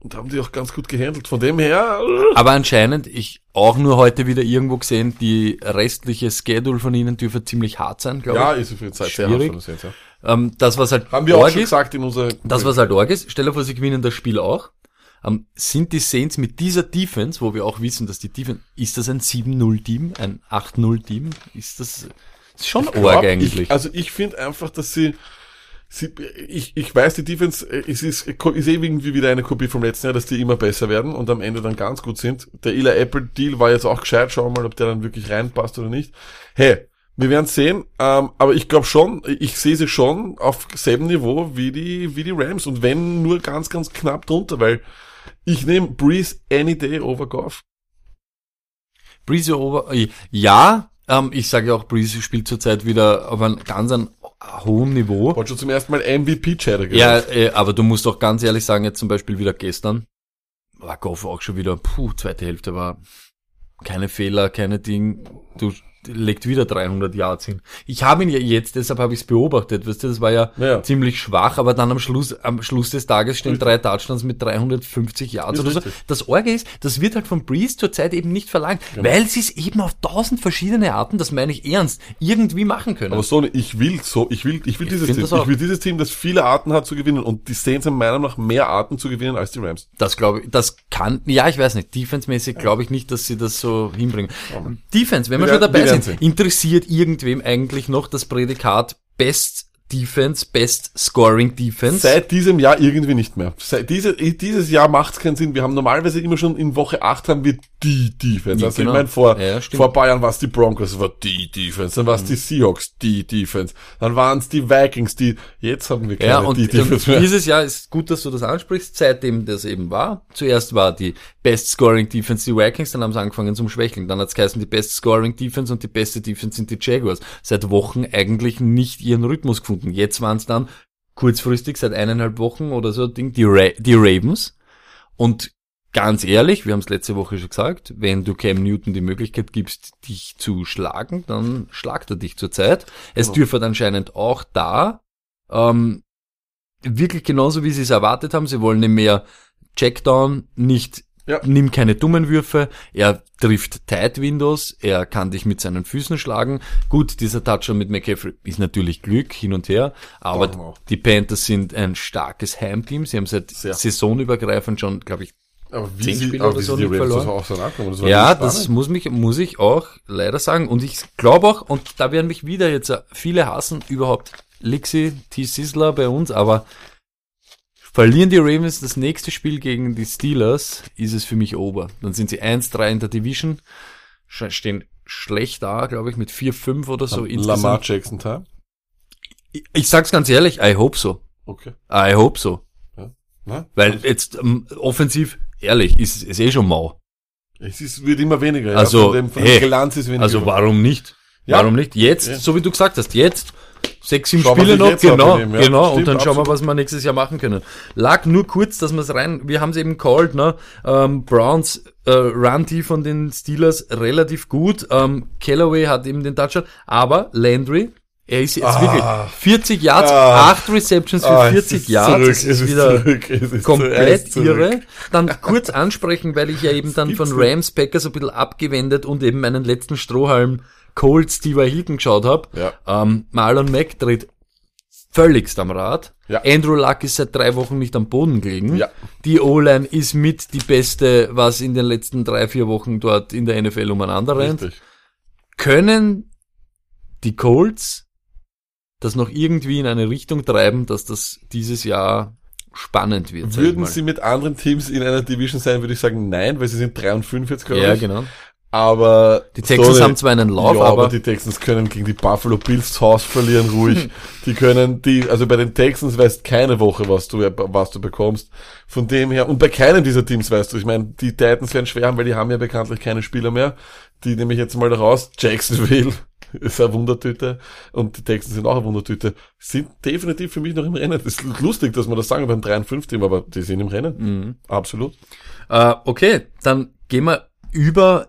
[SPEAKER 3] Und haben die auch ganz gut gehandelt. Von dem her, äh,
[SPEAKER 2] Aber anscheinend, ich auch nur heute wieder irgendwo gesehen, die restliche Schedule von ihnen dürfte ziemlich hart sein, glaube
[SPEAKER 3] ja,
[SPEAKER 2] ich.
[SPEAKER 3] ist auf jeden Fall sehr hart
[SPEAKER 2] Schwierig.
[SPEAKER 3] von den Saints, ja.
[SPEAKER 2] Ähm, das, was halt
[SPEAKER 3] Haben wir auch schon
[SPEAKER 2] ist,
[SPEAKER 3] gesagt in unserer,
[SPEAKER 2] das, was halt arg ist, stell dir vor, sie gewinnen das Spiel auch. Ähm, sind die Saints mit dieser Defense, wo wir auch wissen, dass die Defense, ist das ein 7-0-Team, ein 8-0-Team? Ist das, ist schon eigentlich.
[SPEAKER 3] Ich, also ich finde einfach, dass sie, sie ich, ich weiß, die Defense, äh, es ist, ist eh irgendwie wieder eine Kopie vom letzten Jahr, dass die immer besser werden und am Ende dann ganz gut sind. Der Ila Apple Deal war jetzt auch gescheit, schauen wir mal, ob der dann wirklich reinpasst oder nicht. Hey, wir werden sehen, ähm, aber ich glaube schon, ich sehe sie schon auf selben Niveau wie die, wie die Rams und wenn nur ganz, ganz knapp drunter, weil ich nehme Breeze any day over Goff.
[SPEAKER 2] Breeze over, äh, ja, ähm, ich sage auch, Breeze spielt zurzeit wieder auf einem ganz einem hohen Niveau.
[SPEAKER 3] Hat schon zum ersten Mal MVP-Chatter
[SPEAKER 2] Ja, äh, aber du musst doch ganz ehrlich sagen, jetzt zum Beispiel wieder gestern, war Goff auch schon wieder, puh, zweite Hälfte war keine Fehler, keine Ding, du legt wieder 300 Yards hin. Ich habe ihn ja jetzt, deshalb habe ich es beobachtet, weißt du, das war ja,
[SPEAKER 3] Ja.
[SPEAKER 2] ziemlich schwach, aber dann am Schluss, am Schluss des Tages stehen drei Touchdowns mit 350 Yards oder so.
[SPEAKER 3] richtig.
[SPEAKER 2] Das Orge ist, das wird halt von Breeze zurzeit eben nicht verlangt,
[SPEAKER 3] Genau.
[SPEAKER 2] weil sie es eben auf tausend verschiedene Arten, das meine ich ernst, irgendwie machen können.
[SPEAKER 3] Aber so, ich will so, ich will, ich will dieses
[SPEAKER 2] find
[SPEAKER 3] Team. Ich will dieses Team, das viele Arten hat zu gewinnen. Und die Saints haben meiner Meinung nach mehr Arten zu gewinnen als die Rams.
[SPEAKER 2] Das glaube ich, das kann, ja, ich weiß nicht, defensemäßig glaube ich nicht, dass sie das so hinbringen. Defense, wenn wir schon dabei sind,
[SPEAKER 3] sehen.
[SPEAKER 2] interessiert irgendwem eigentlich noch das Prädikat Best Defense, Best Scoring Defense.
[SPEAKER 3] Seit diesem Jahr irgendwie nicht mehr. Seit diese, dieses Jahr macht es keinen Sinn. Wir haben normalerweise immer schon in Woche 8 haben wir die Defense.
[SPEAKER 2] Ja,
[SPEAKER 3] Also
[SPEAKER 2] genau.
[SPEAKER 3] ich meine, vor,
[SPEAKER 2] Ja,
[SPEAKER 3] vor Bayern war es die Broncos, war die Defense. Dann war es die Seahawks, die Defense. Dann waren es die Vikings, die, jetzt haben wir keine
[SPEAKER 2] Ja, und,
[SPEAKER 3] die Defense mehr.
[SPEAKER 2] dieses Jahr ist gut, dass du das ansprichst, seitdem das eben war. Zuerst war die Best Scoring Defense die Vikings, dann haben sie angefangen zum Schwächeln. Dann hat es geheißen, die Best Scoring Defense und die beste Defense sind die Jaguars. Seit Wochen eigentlich nicht ihren Rhythmus gefunden. Jetzt waren es dann kurzfristig, seit eineinhalb Wochen oder so, Ding, die, Ra die Ravens. Und ganz ehrlich, wir haben es letzte Woche schon gesagt, wenn du Cam Newton die Möglichkeit gibst, dich zu schlagen, dann schlagt er dich zurzeit. Es
[SPEAKER 3] Genau.
[SPEAKER 2] dürfte anscheinend auch da ähm, wirklich genauso, wie sie es erwartet haben. Sie wollen mehr Checkdown, nicht
[SPEAKER 3] Ja.
[SPEAKER 2] nimm keine dummen Würfe. Er trifft Tight Windows, er kann dich mit seinen Füßen schlagen. Gut, dieser Touchdown mit McCaffrey ist natürlich Glück hin und her, aber die Panthers sind ein starkes Heimteam. Sie haben seit
[SPEAKER 3] Sehr.
[SPEAKER 2] saisonübergreifend schon, glaube ich,
[SPEAKER 3] Aber wie
[SPEAKER 2] zehn Spiele oder so nicht
[SPEAKER 3] das
[SPEAKER 2] verloren.
[SPEAKER 3] Das war
[SPEAKER 2] ja, das muss mich, muss ich auch leider sagen. Und ich glaube auch, und da werden mich wieder jetzt äh, viele hassen, überhaupt Lixi, T. Sizzler bei uns, aber verlieren die Ravens das nächste Spiel gegen die Steelers, ist es für mich over. Dann sind sie 1-3 in der Division, stehen schlecht da, glaube ich, mit 4-5 oder so
[SPEAKER 3] Lamar
[SPEAKER 2] insgesamt.
[SPEAKER 3] Jackson Time.
[SPEAKER 2] Ich, ich sag's ganz ehrlich, I hope so.
[SPEAKER 3] Okay.
[SPEAKER 2] I hope so.
[SPEAKER 3] Na?
[SPEAKER 2] Weil jetzt ähm, offensiv, ehrlich, ist, ist eh schon mau.
[SPEAKER 3] Es ist, wird immer weniger.
[SPEAKER 2] Also,
[SPEAKER 3] ja. Von dem, von
[SPEAKER 2] hey,
[SPEAKER 3] weniger.
[SPEAKER 2] Also warum nicht?
[SPEAKER 3] Ja.
[SPEAKER 2] Warum nicht? Jetzt,
[SPEAKER 3] Ja.
[SPEAKER 2] so wie du gesagt hast, jetzt sechs, sieben Spiele noch, genau,
[SPEAKER 3] ihm, ja.
[SPEAKER 2] genau,
[SPEAKER 3] Stimmt,
[SPEAKER 2] und dann schauen wir,
[SPEAKER 3] absolut.
[SPEAKER 2] was wir nächstes Jahr machen können. Lag nur kurz, dass wir es rein, wir haben es eben called, ne, ähm, Browns äh, Run die von den Steelers relativ gut, ähm, Callaway hat eben den Touchdown, aber Landry, er ist jetzt
[SPEAKER 3] Ah.
[SPEAKER 2] wirklich 40 Yards,
[SPEAKER 3] Ah.
[SPEAKER 2] 8 Receptions für
[SPEAKER 3] Ah, es
[SPEAKER 2] 40
[SPEAKER 3] ist
[SPEAKER 2] Yards,
[SPEAKER 3] zurück,
[SPEAKER 2] ist wieder
[SPEAKER 3] zurück,
[SPEAKER 2] komplett
[SPEAKER 3] zurück.
[SPEAKER 2] irre. Dann kurz ansprechen, weil ich ja eben dann von. Rams Packers ein bisschen abgewendet und eben meinen letzten Strohhalm Colts Steve Hilton geschaut habe.
[SPEAKER 3] Ja.
[SPEAKER 2] Ähm, Marlon Mack dreht völligst am Rad.
[SPEAKER 3] Ja.
[SPEAKER 2] Andrew Luck ist seit drei Wochen nicht am Boden gelegen.
[SPEAKER 3] Ja.
[SPEAKER 2] Die O-Line ist mit die beste, was in den letzten drei, vier Wochen dort in der NFL umeinander rennt.
[SPEAKER 3] Richtig.
[SPEAKER 2] Können die Colts das noch irgendwie in eine Richtung treiben, dass das dieses Jahr spannend wird?
[SPEAKER 3] Würden sie mit anderen Teams in einer Division sein, würde ich sagen nein, weil sie sind 3 und 5 jetzt, glaube
[SPEAKER 2] Ja,
[SPEAKER 3] ich.
[SPEAKER 2] genau.
[SPEAKER 3] Aber
[SPEAKER 2] Die Texans
[SPEAKER 3] Sorry.
[SPEAKER 2] haben zwar einen Lauf,
[SPEAKER 3] ja,
[SPEAKER 2] aber,
[SPEAKER 3] aber die Texans können gegen die Buffalo Bills zu Hause verlieren, ruhig. die können die, also bei den Texans weißt keine Woche, was du, was du bekommst. Von dem her, und bei keinem dieser Teams weißt du, ich meine, die Titans werden schwer haben, weil die haben ja bekanntlich keine Spieler mehr. Die nehme ich jetzt mal raus. Jacksonville ist eine Wundertüte und die Texans sind auch eine Wundertüte. Sind definitiv für mich noch im Rennen. Das ist lustig, dass man das sagen beim 3 und 5 Team, aber die sind im Rennen.
[SPEAKER 2] Mhm.
[SPEAKER 3] Absolut.
[SPEAKER 2] äh, okay, dann gehen wir über,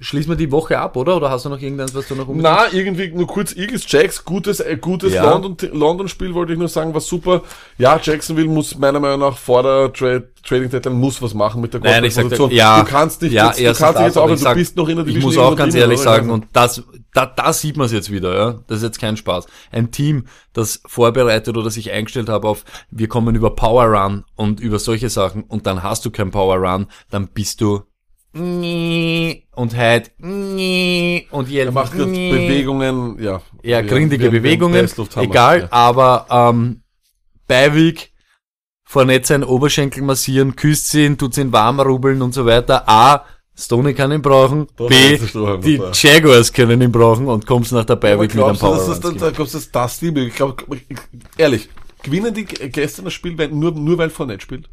[SPEAKER 2] schließen wir die Woche ab, oder? Oder hast du noch irgendwas, was du noch unbedingt-
[SPEAKER 3] Na, irgendwie nur kurz Eagles Jacks, gutes, äh, gutes
[SPEAKER 2] Ja.
[SPEAKER 3] London, London Spiel wollte ich nur sagen, war super. Ja, Jacksonville muss meiner Meinung nach vor der Trade, Trading Deadline muss was machen mit der
[SPEAKER 2] Nein, ich sag, ja,
[SPEAKER 3] du kannst nicht,
[SPEAKER 2] ja,
[SPEAKER 3] jetzt, du kannst dich
[SPEAKER 2] das,
[SPEAKER 3] jetzt auch, du
[SPEAKER 2] ich sag,
[SPEAKER 3] bist noch in der
[SPEAKER 2] Ich
[SPEAKER 3] Division
[SPEAKER 2] muss auch ganz ehrlich sagen, und das, da, da sieht man es jetzt wieder, ja. Das ist jetzt kein Spaß. Ein Team, das vorbereitet oder sich eingestellt hat auf, wir kommen über Power Run und über solche Sachen und dann hast du kein Power Run, dann bist du und halt und
[SPEAKER 3] er macht gerade Bewegungen, ja.
[SPEAKER 2] ja,
[SPEAKER 3] wir-
[SPEAKER 2] Bewegungen, egal,
[SPEAKER 3] ja.
[SPEAKER 2] aber ähm, Beiweg, Fournette seinen Oberschenkel massieren, küsst ihn, tut ihn warm rubbeln und so weiter. A, Stoney kann ihn brauchen.
[SPEAKER 3] Da
[SPEAKER 2] B, die. Jaguars können ihn brauchen und kommst nach der
[SPEAKER 3] Aber
[SPEAKER 2] Beiweg mit einem Power
[SPEAKER 3] dass das, dann,
[SPEAKER 2] Run.
[SPEAKER 3] glaubst du, dass das die Ich glaube, ehrlich, gewinnen die gestern das Spiel, nur, nur weil Fournette spielt?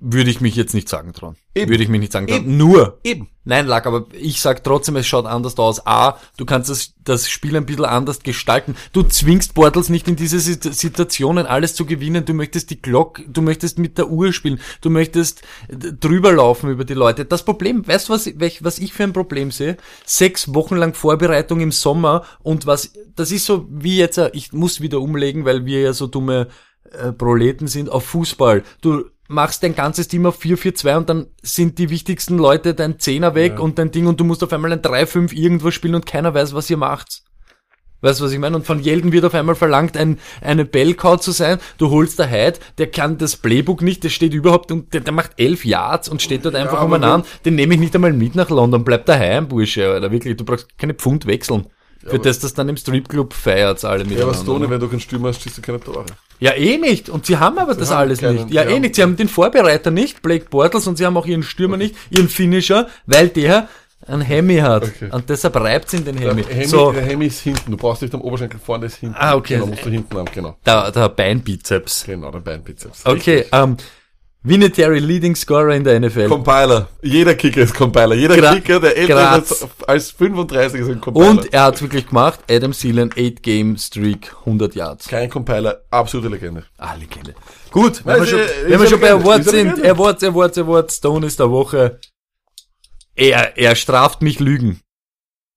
[SPEAKER 2] Würde ich mich jetzt nicht sagen trauen.
[SPEAKER 3] Eben.
[SPEAKER 2] Würde ich mich nicht sagen trauen.
[SPEAKER 3] Eben.
[SPEAKER 2] Nur.
[SPEAKER 3] Eben.
[SPEAKER 2] Nein, Lack, aber ich sag trotzdem, es schaut anders aus. A, du kannst das, das Spiel ein bisschen anders gestalten. Du zwingst Bortles nicht in diese Sit- Situationen alles zu gewinnen. Du möchtest die Glock, du möchtest mit der Uhr spielen. Du möchtest d- drüber laufen über die Leute. Das Problem, weißt du, was, was ich für ein Problem sehe? Sechs Wochen lang Vorbereitung im Sommer und was, das ist so wie jetzt, äh, ich muss wieder umlegen, weil wir ja so dumme äh, Proleten sind auf Fußball. Du machst dein ganzes Team auf 4-4-2 und dann sind die wichtigsten Leute dein Zehner weg und dein Ding und du musst auf einmal ein 3-5 irgendwo spielen und keiner weiß, was ihr macht. Weißt du, was ich meine? Und von Jelden wird auf einmal verlangt, ein, eine Bellcow zu sein. Du holst der Hyde, der kann das Playbook nicht, der steht überhaupt und der, der macht elf Yards und steht dort einfach
[SPEAKER 3] aber
[SPEAKER 2] umeinander. Den nehme ich nicht einmal mit nach London. Bleib daheim, Bursche, Alter. Wirklich, du brauchst keine Pfund wechseln. Für das, das dann im Stripclub feiert alle
[SPEAKER 3] Ja, aber. Stone, wenn du keinen Stürmer hast, schießt du keine Tore.
[SPEAKER 2] Ja, eh nicht. Und sie haben aber das
[SPEAKER 3] haben
[SPEAKER 2] alles
[SPEAKER 3] keinen-
[SPEAKER 2] nicht. Ja, eh nicht. Sie haben den Vorbereiter nicht, Blake Bortles, und sie haben auch ihren Stürmer nicht, ihren Finisher, weil der einen Hemi hat.
[SPEAKER 3] Okay.
[SPEAKER 2] Und deshalb reibt ihn den Hemi.
[SPEAKER 3] Der Hemi,
[SPEAKER 2] so,
[SPEAKER 3] der Hemi ist hinten. Du brauchst nicht am Oberschenkel vorne, ist hinten.
[SPEAKER 2] Ah, okay.
[SPEAKER 3] Genau, musst du hinten haben, genau.
[SPEAKER 2] der, der Beinbizeps.
[SPEAKER 3] Genau, der Beinbizeps.
[SPEAKER 2] Okay, ähm, Vinatieri Leading Scorer in der NFL.
[SPEAKER 3] Compiler. Jeder Kicker ist Compiler. Jeder
[SPEAKER 2] Gra-
[SPEAKER 3] Kicker, der älter ist als 35 ist ein Compiler.
[SPEAKER 2] Und er hat's wirklich gemacht. Adam Thielen, 8 Game Streak, 100 Yards.
[SPEAKER 3] Kein Compiler, absolute Legende.
[SPEAKER 2] Ah, Legende. Gut, wenn wir
[SPEAKER 3] ist
[SPEAKER 2] schon,
[SPEAKER 3] ja-
[SPEAKER 2] wenn
[SPEAKER 3] ist
[SPEAKER 2] wir schon bei Awards
[SPEAKER 3] ist
[SPEAKER 2] sind. Awards, Awards, Awards, Stone ist der Woche. Er, er straft mich Lügen.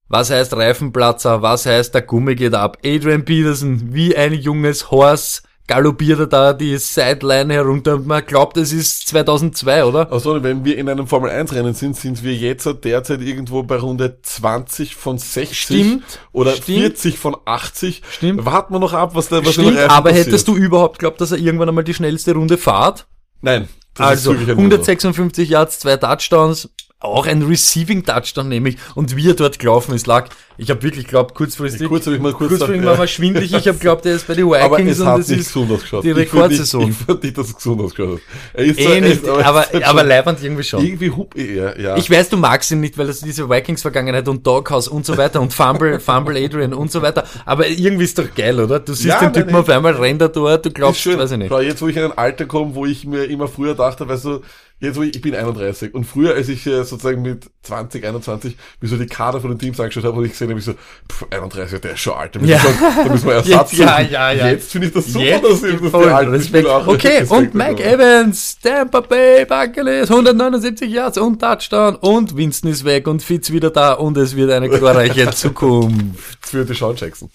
[SPEAKER 2] Was heißt Reifenplatzer? Was heißt der Gummi geht ab? Adrian Peterson, wie ein junges Horse, galoppiert er da die Sideline herunter und man glaubt, es ist 2002, oder?
[SPEAKER 3] Also, wenn wir in einem Formel 1 Rennen sind, sind wir jetzt derzeit irgendwo bei Runde 20 von 60
[SPEAKER 2] Stimmt,
[SPEAKER 3] oder
[SPEAKER 2] stimmt.
[SPEAKER 3] 40 von 80.
[SPEAKER 2] Stimmt.
[SPEAKER 3] Warten wir noch ab, was da was
[SPEAKER 2] Stimmt,
[SPEAKER 3] Reifen
[SPEAKER 2] aber
[SPEAKER 3] passiert.
[SPEAKER 2] hättest du überhaupt glaubt, dass er irgendwann einmal die schnellste Runde fahrt?
[SPEAKER 3] Nein.
[SPEAKER 2] Also
[SPEAKER 3] ist wirklich ein Wunder.
[SPEAKER 2] 156 Yards, zwei Touchdowns, auch ein Receiving Touchdown nämlich und wie er dort gelaufen ist, lag. Ich habe wirklich glaubt, kurzfristig,
[SPEAKER 3] Kurz habe ich mal kurz
[SPEAKER 2] kurzfristig war
[SPEAKER 3] ja.
[SPEAKER 2] mal schwindlig. Ich habe glaubt, er ist bei den
[SPEAKER 3] Aber
[SPEAKER 2] Vikings
[SPEAKER 3] es
[SPEAKER 2] und
[SPEAKER 3] hat
[SPEAKER 2] es
[SPEAKER 3] nicht
[SPEAKER 2] ist
[SPEAKER 3] gesund ausgeschaut.
[SPEAKER 2] die Rekordsaison.
[SPEAKER 3] Ich fand nicht, dass es gesund ausgeschaut hat. Er ist
[SPEAKER 2] eh nicht, aber,
[SPEAKER 3] es
[SPEAKER 2] aber
[SPEAKER 3] schon
[SPEAKER 2] leibend irgendwie schon.
[SPEAKER 3] Irgendwie hup, ja, ja.
[SPEAKER 2] Ich weiß, du magst ihn nicht, weil das diese Vikings-Vergangenheit und Doghouse und so weiter und Fumble, Fumble Adrian und so weiter. Aber irgendwie ist doch geil, oder? Du siehst
[SPEAKER 3] Ja,
[SPEAKER 2] den Typen auf einmal rennt er dort, du
[SPEAKER 3] ist
[SPEAKER 2] glaubst, weiß ich nicht.
[SPEAKER 3] Jetzt, wo ich in ein Alter komme, wo ich mir immer früher dachte, weißt du, jetzt, wo ich, ich bin 31 und früher, als ich äh, sozusagen mit 20, 21 mir so die Kader von den Teams angeschaut habe und ich gesehen habe, ich so, pff, 31, der ist schon alt, da müssen,
[SPEAKER 2] Ja.
[SPEAKER 3] wir, da müssen wir Ersatz
[SPEAKER 2] Jetzt, ja, ja, ja.
[SPEAKER 3] Jetzt finde ich das super,
[SPEAKER 2] Jetzt
[SPEAKER 3] dass ich das
[SPEAKER 2] voll
[SPEAKER 3] alten
[SPEAKER 2] Respekt.
[SPEAKER 3] Auch
[SPEAKER 2] Okay,
[SPEAKER 3] Respekt
[SPEAKER 2] und Mike
[SPEAKER 3] bekommen.
[SPEAKER 2] Evans, Tampa Bay Buccaneers, 179 Yards und Touchdown und Winston ist weg und Fitz wieder da und es wird eine glorreiche Zukunft.
[SPEAKER 3] Für die Sean Jackson.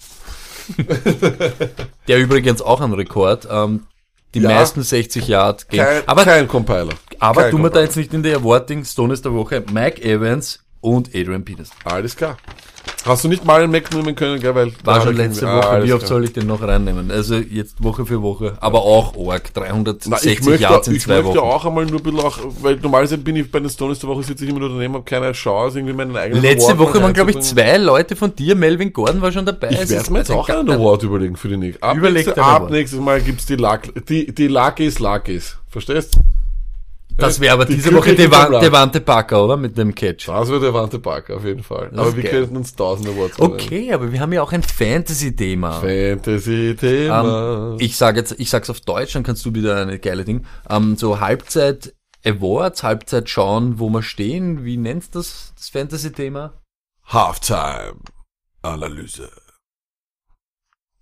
[SPEAKER 2] Der übrigens auch ein Rekord, ähm, die
[SPEAKER 3] Ja.
[SPEAKER 2] meisten 60 Yard Game.
[SPEAKER 3] Kein,
[SPEAKER 2] Aber,
[SPEAKER 3] kein Compiler.
[SPEAKER 2] aber
[SPEAKER 3] kein
[SPEAKER 2] tun wir da jetzt nicht in der Awarding Stones der Woche Mike Evans und Adrian Peterson.
[SPEAKER 3] Alles klar. Hast du nicht mal einen Mac nehmen können, gell? Weil
[SPEAKER 2] War schon
[SPEAKER 3] ich-
[SPEAKER 2] letzte
[SPEAKER 3] Ah,
[SPEAKER 2] Woche.
[SPEAKER 3] alles
[SPEAKER 2] Wie oft soll ich den noch reinnehmen? Also jetzt Woche für Woche. Aber auch arg.
[SPEAKER 3] Na,
[SPEAKER 2] 360
[SPEAKER 3] ich möchte,
[SPEAKER 2] Yards in
[SPEAKER 3] ich
[SPEAKER 2] zwei
[SPEAKER 3] möchte
[SPEAKER 2] Wochen.
[SPEAKER 3] auch einmal nur ein bisschen auch, weil normalerweise bin ich bei den Stones der Woche sitze ich immer nur daneben, habe keine Chance, irgendwie meinen eigenen
[SPEAKER 2] Letzte
[SPEAKER 3] Award
[SPEAKER 2] Woche waren, glaube ich, zwei Leute von dir. Melvin Gordon war schon dabei.
[SPEAKER 3] Ich
[SPEAKER 2] Es
[SPEAKER 3] werde mir jetzt auch
[SPEAKER 2] ein
[SPEAKER 3] einen. Award überlegen für die nächste. Ab, nächste, ab nächstes Mal gibt's die Luck, die, die Luckys Luckys. Verstehst?
[SPEAKER 2] Das wäre aber
[SPEAKER 3] Die
[SPEAKER 2] diese Woche Devan. Devante Parker, oder? Mit dem Catch.
[SPEAKER 3] Das wird der Wante Parker, auf jeden Fall.
[SPEAKER 2] Das
[SPEAKER 3] Aber wir
[SPEAKER 2] geil.
[SPEAKER 3] könnten uns tausend Awards nehmen.
[SPEAKER 2] Okay, aber wir haben ja auch ein Fantasy-Thema.
[SPEAKER 3] Fantasy-Thema.
[SPEAKER 2] Ähm, ich sag jetzt, ich sag's auf Deutsch, dann kannst du wieder eine geile Ding. Ähm, so Halbzeit Awards, Halbzeit schauen, wo wir stehen. Wie nennst du das, das Fantasy-Thema?
[SPEAKER 3] Halftime-Analyse.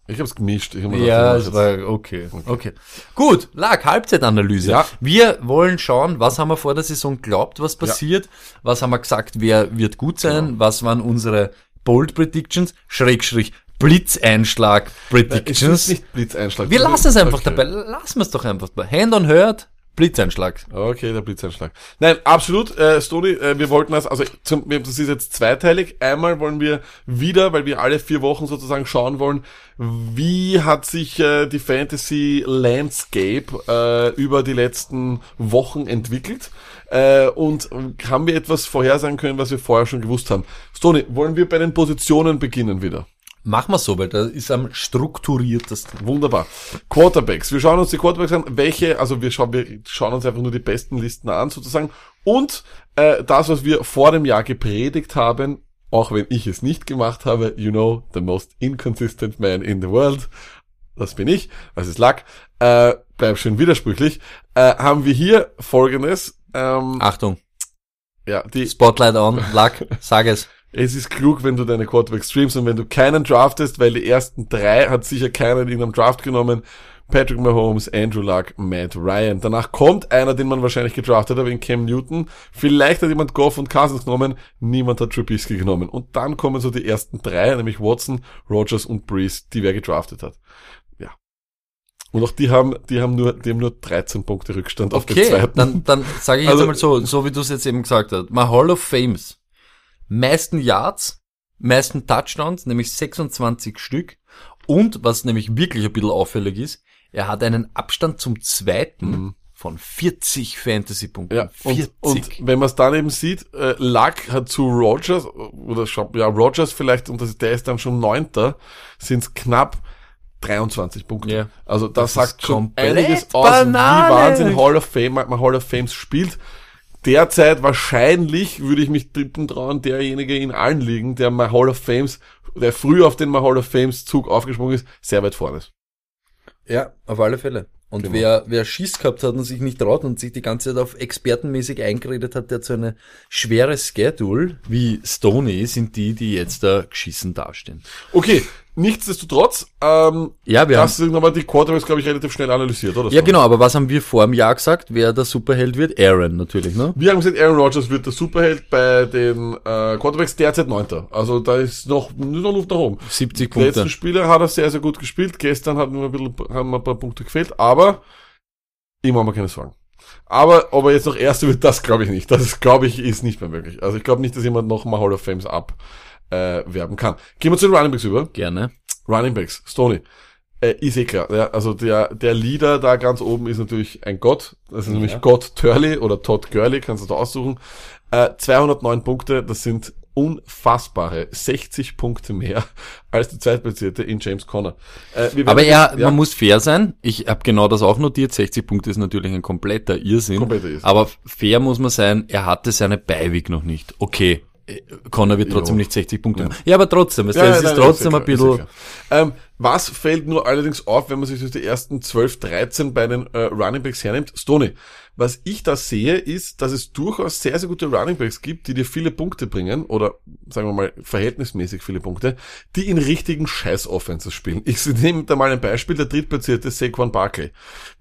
[SPEAKER 3] Ich hab's gemischt. Ich hab
[SPEAKER 2] Ja, es war okay. okay. Gut, lag Halbzeitanalyse.
[SPEAKER 3] Ja.
[SPEAKER 2] Wir wollen schauen, was haben wir vor der Saison glaubt, was passiert, was haben wir gesagt, wer wird gut sein,
[SPEAKER 3] Genau.
[SPEAKER 2] was waren unsere Bold Predictions, Schrägstrich Blitzeinschlag
[SPEAKER 3] jetzt-
[SPEAKER 2] Predictions.
[SPEAKER 3] Es ist nicht Blitzeinschlag.
[SPEAKER 2] wir lassen es einfach
[SPEAKER 3] Okay.
[SPEAKER 2] dabei, lassen wir es doch einfach bei. Hand on Hurt, Blitzeinschlag.
[SPEAKER 3] Okay, der Blitzeinschlag. Nein, absolut, äh, Stoni, äh, wir wollten das, also zum, das ist jetzt zweiteilig. Einmal wollen wir wieder, weil wir alle vier Wochen sozusagen schauen wollen, wie hat sich äh, die Fantasy Landscape äh, über die letzten Wochen entwickelt äh, und haben wir etwas vorhersagen können, was wir vorher schon gewusst haben. Stoni, wollen wir bei den Positionen beginnen wieder?
[SPEAKER 2] Machen wir so, weil da ist am strukturiertesten.
[SPEAKER 3] Wunderbar. Quarterbacks. Wir schauen uns die Quarterbacks an. Welche, also wir schauen, wir schauen uns einfach nur die besten Listen an sozusagen. Und äh, das, was wir vor dem Jahr gepredigt haben, auch wenn ich es nicht gemacht habe, you know, the most inconsistent man in the world, das bin ich, das ist Luck, äh, bleib schön widersprüchlich, äh, haben wir hier folgendes, ähm,
[SPEAKER 2] Achtung,
[SPEAKER 3] ja, die,
[SPEAKER 2] Spotlight on, Luck, sag es.
[SPEAKER 3] Es ist klug, wenn du deine Quarterbacks streamst und wenn du keinen draftest, weil die ersten drei hat sicher keiner in einem Draft genommen. Patrick Mahomes, Andrew Luck, Matt Ryan. Danach kommt einer, den man wahrscheinlich gedraftet hat, in Cam Newton. Vielleicht hat jemand Goff und Cousins genommen. Niemand hat Trubisky genommen. Und dann kommen so die ersten drei, nämlich Watson, Rogers und Breeze, die wer gedraftet hat. Ja. Und auch die haben, die haben nur, die haben nur 13 Punkte Rückstand auf den
[SPEAKER 2] Okay,
[SPEAKER 3] zweiten.
[SPEAKER 2] dann, dann sage ich jetzt
[SPEAKER 3] Also-
[SPEAKER 2] einmal so, so wie du es jetzt eben gesagt hast. My Hall of Fames. Meisten Yards, meisten Touchdowns, nämlich 26 Stück. Und was nämlich wirklich ein bisschen auffällig ist, er hat einen Abstand zum zweiten
[SPEAKER 3] Mhm.
[SPEAKER 2] von 40 Fantasy-Punkten.
[SPEAKER 3] Ja,
[SPEAKER 2] 40.
[SPEAKER 3] und, und wenn man es dann eben sieht, äh, Luck hat zu Rogers, oder ja, Rogers vielleicht, und das, der ist dann schon Neunter, sind es knapp 23 Punkte.
[SPEAKER 2] Ja.
[SPEAKER 3] Also das,
[SPEAKER 2] Das
[SPEAKER 3] sagt schon einiges aus, wie Wahnsinn Hall of Fame, man Hall of Fames spielt. Derzeit wahrscheinlich würde ich mich tippen trauen, derjenige in allen Ligen, der mal Hall of Fames, der früh auf den mal Hall of Fames Zug aufgesprungen ist, sehr weit vorne ist.
[SPEAKER 2] Ja, auf alle Fälle. Und
[SPEAKER 3] Genau.
[SPEAKER 2] wer, wer Schiss gehabt hat und sich nicht traut und sich die ganze Zeit auf expertenmäßig eingeredet hat, der hat so eine schwere Schedule wie Stoney, sind die, die jetzt da geschissen dastehen.
[SPEAKER 3] Okay, nichtsdestotrotz, ähm,
[SPEAKER 2] Ja, wir
[SPEAKER 3] das sind aber die Quarterbacks, glaube ich, relativ schnell analysiert, oder?
[SPEAKER 2] Ja, genau, aber was haben wir vor dem Jahr gesagt, wer der Superheld wird? Aaron natürlich, ne?
[SPEAKER 3] Wir haben gesagt, Aaron Rodgers wird der Superheld bei den äh, Quarterbacks derzeit Neunter. Also da ist noch, noch Luft nach oben.
[SPEAKER 2] 70
[SPEAKER 3] Die letzten
[SPEAKER 2] Punkte.
[SPEAKER 3] Spiele hat er sehr, sehr gut gespielt. Gestern hat mir ein bisschen, haben mir ein paar Punkte gefehlt, aber ihm haben wir keine Sorgen. Aber ob er jetzt noch Erster wird, das glaube ich nicht. Das glaube ich ist nicht mehr möglich. Also ich glaube nicht, dass jemand noch mal Hall of Fames abwerben äh, werben kann. Gehen wir zu den Running Backs über.
[SPEAKER 2] Gerne.
[SPEAKER 3] Running Backs, Stoney. Äh, ist eh klar. Ja, also der, der Leader da ganz oben ist natürlich ein Gott. Das ist nämlich Gott Turley oder Todd Gurley, kannst du da aussuchen. Äh, 209 Punkte, das sind unfassbare 60 Punkte mehr als die Zweitplatzierte in James Conner. Äh,
[SPEAKER 2] Aber er,
[SPEAKER 3] ja,
[SPEAKER 2] man muss fair sein. Ich habe genau das auch notiert. 60 Punkte ist natürlich ein kompletter Irrsinn.
[SPEAKER 3] Kompletter Irrsinn.
[SPEAKER 2] Aber fair muss man sein, er hatte seine Beiweg noch nicht. Okay. Äh, Connor wird trotzdem
[SPEAKER 3] Jo.
[SPEAKER 2] nicht 60 Punkte machen. Ja, aber trotzdem, es
[SPEAKER 3] Ja,
[SPEAKER 2] es
[SPEAKER 3] ja,
[SPEAKER 2] ist trotzdem
[SPEAKER 3] ja
[SPEAKER 2] ein
[SPEAKER 3] ja
[SPEAKER 2] bisschen.
[SPEAKER 3] Ähm, was fällt nur allerdings auf, wenn man sich die ersten 12, 13 bei den äh, Running Backs hernimmt? Stoney. Was ich da sehe, ist, dass es durchaus sehr, sehr gute Running Backs gibt, die dir viele Punkte bringen, oder sagen wir mal verhältnismäßig viele Punkte, die in richtigen Scheiß-Offenses spielen. Ich nehme da mal ein Beispiel, der drittplatzierte Saquon Barkley.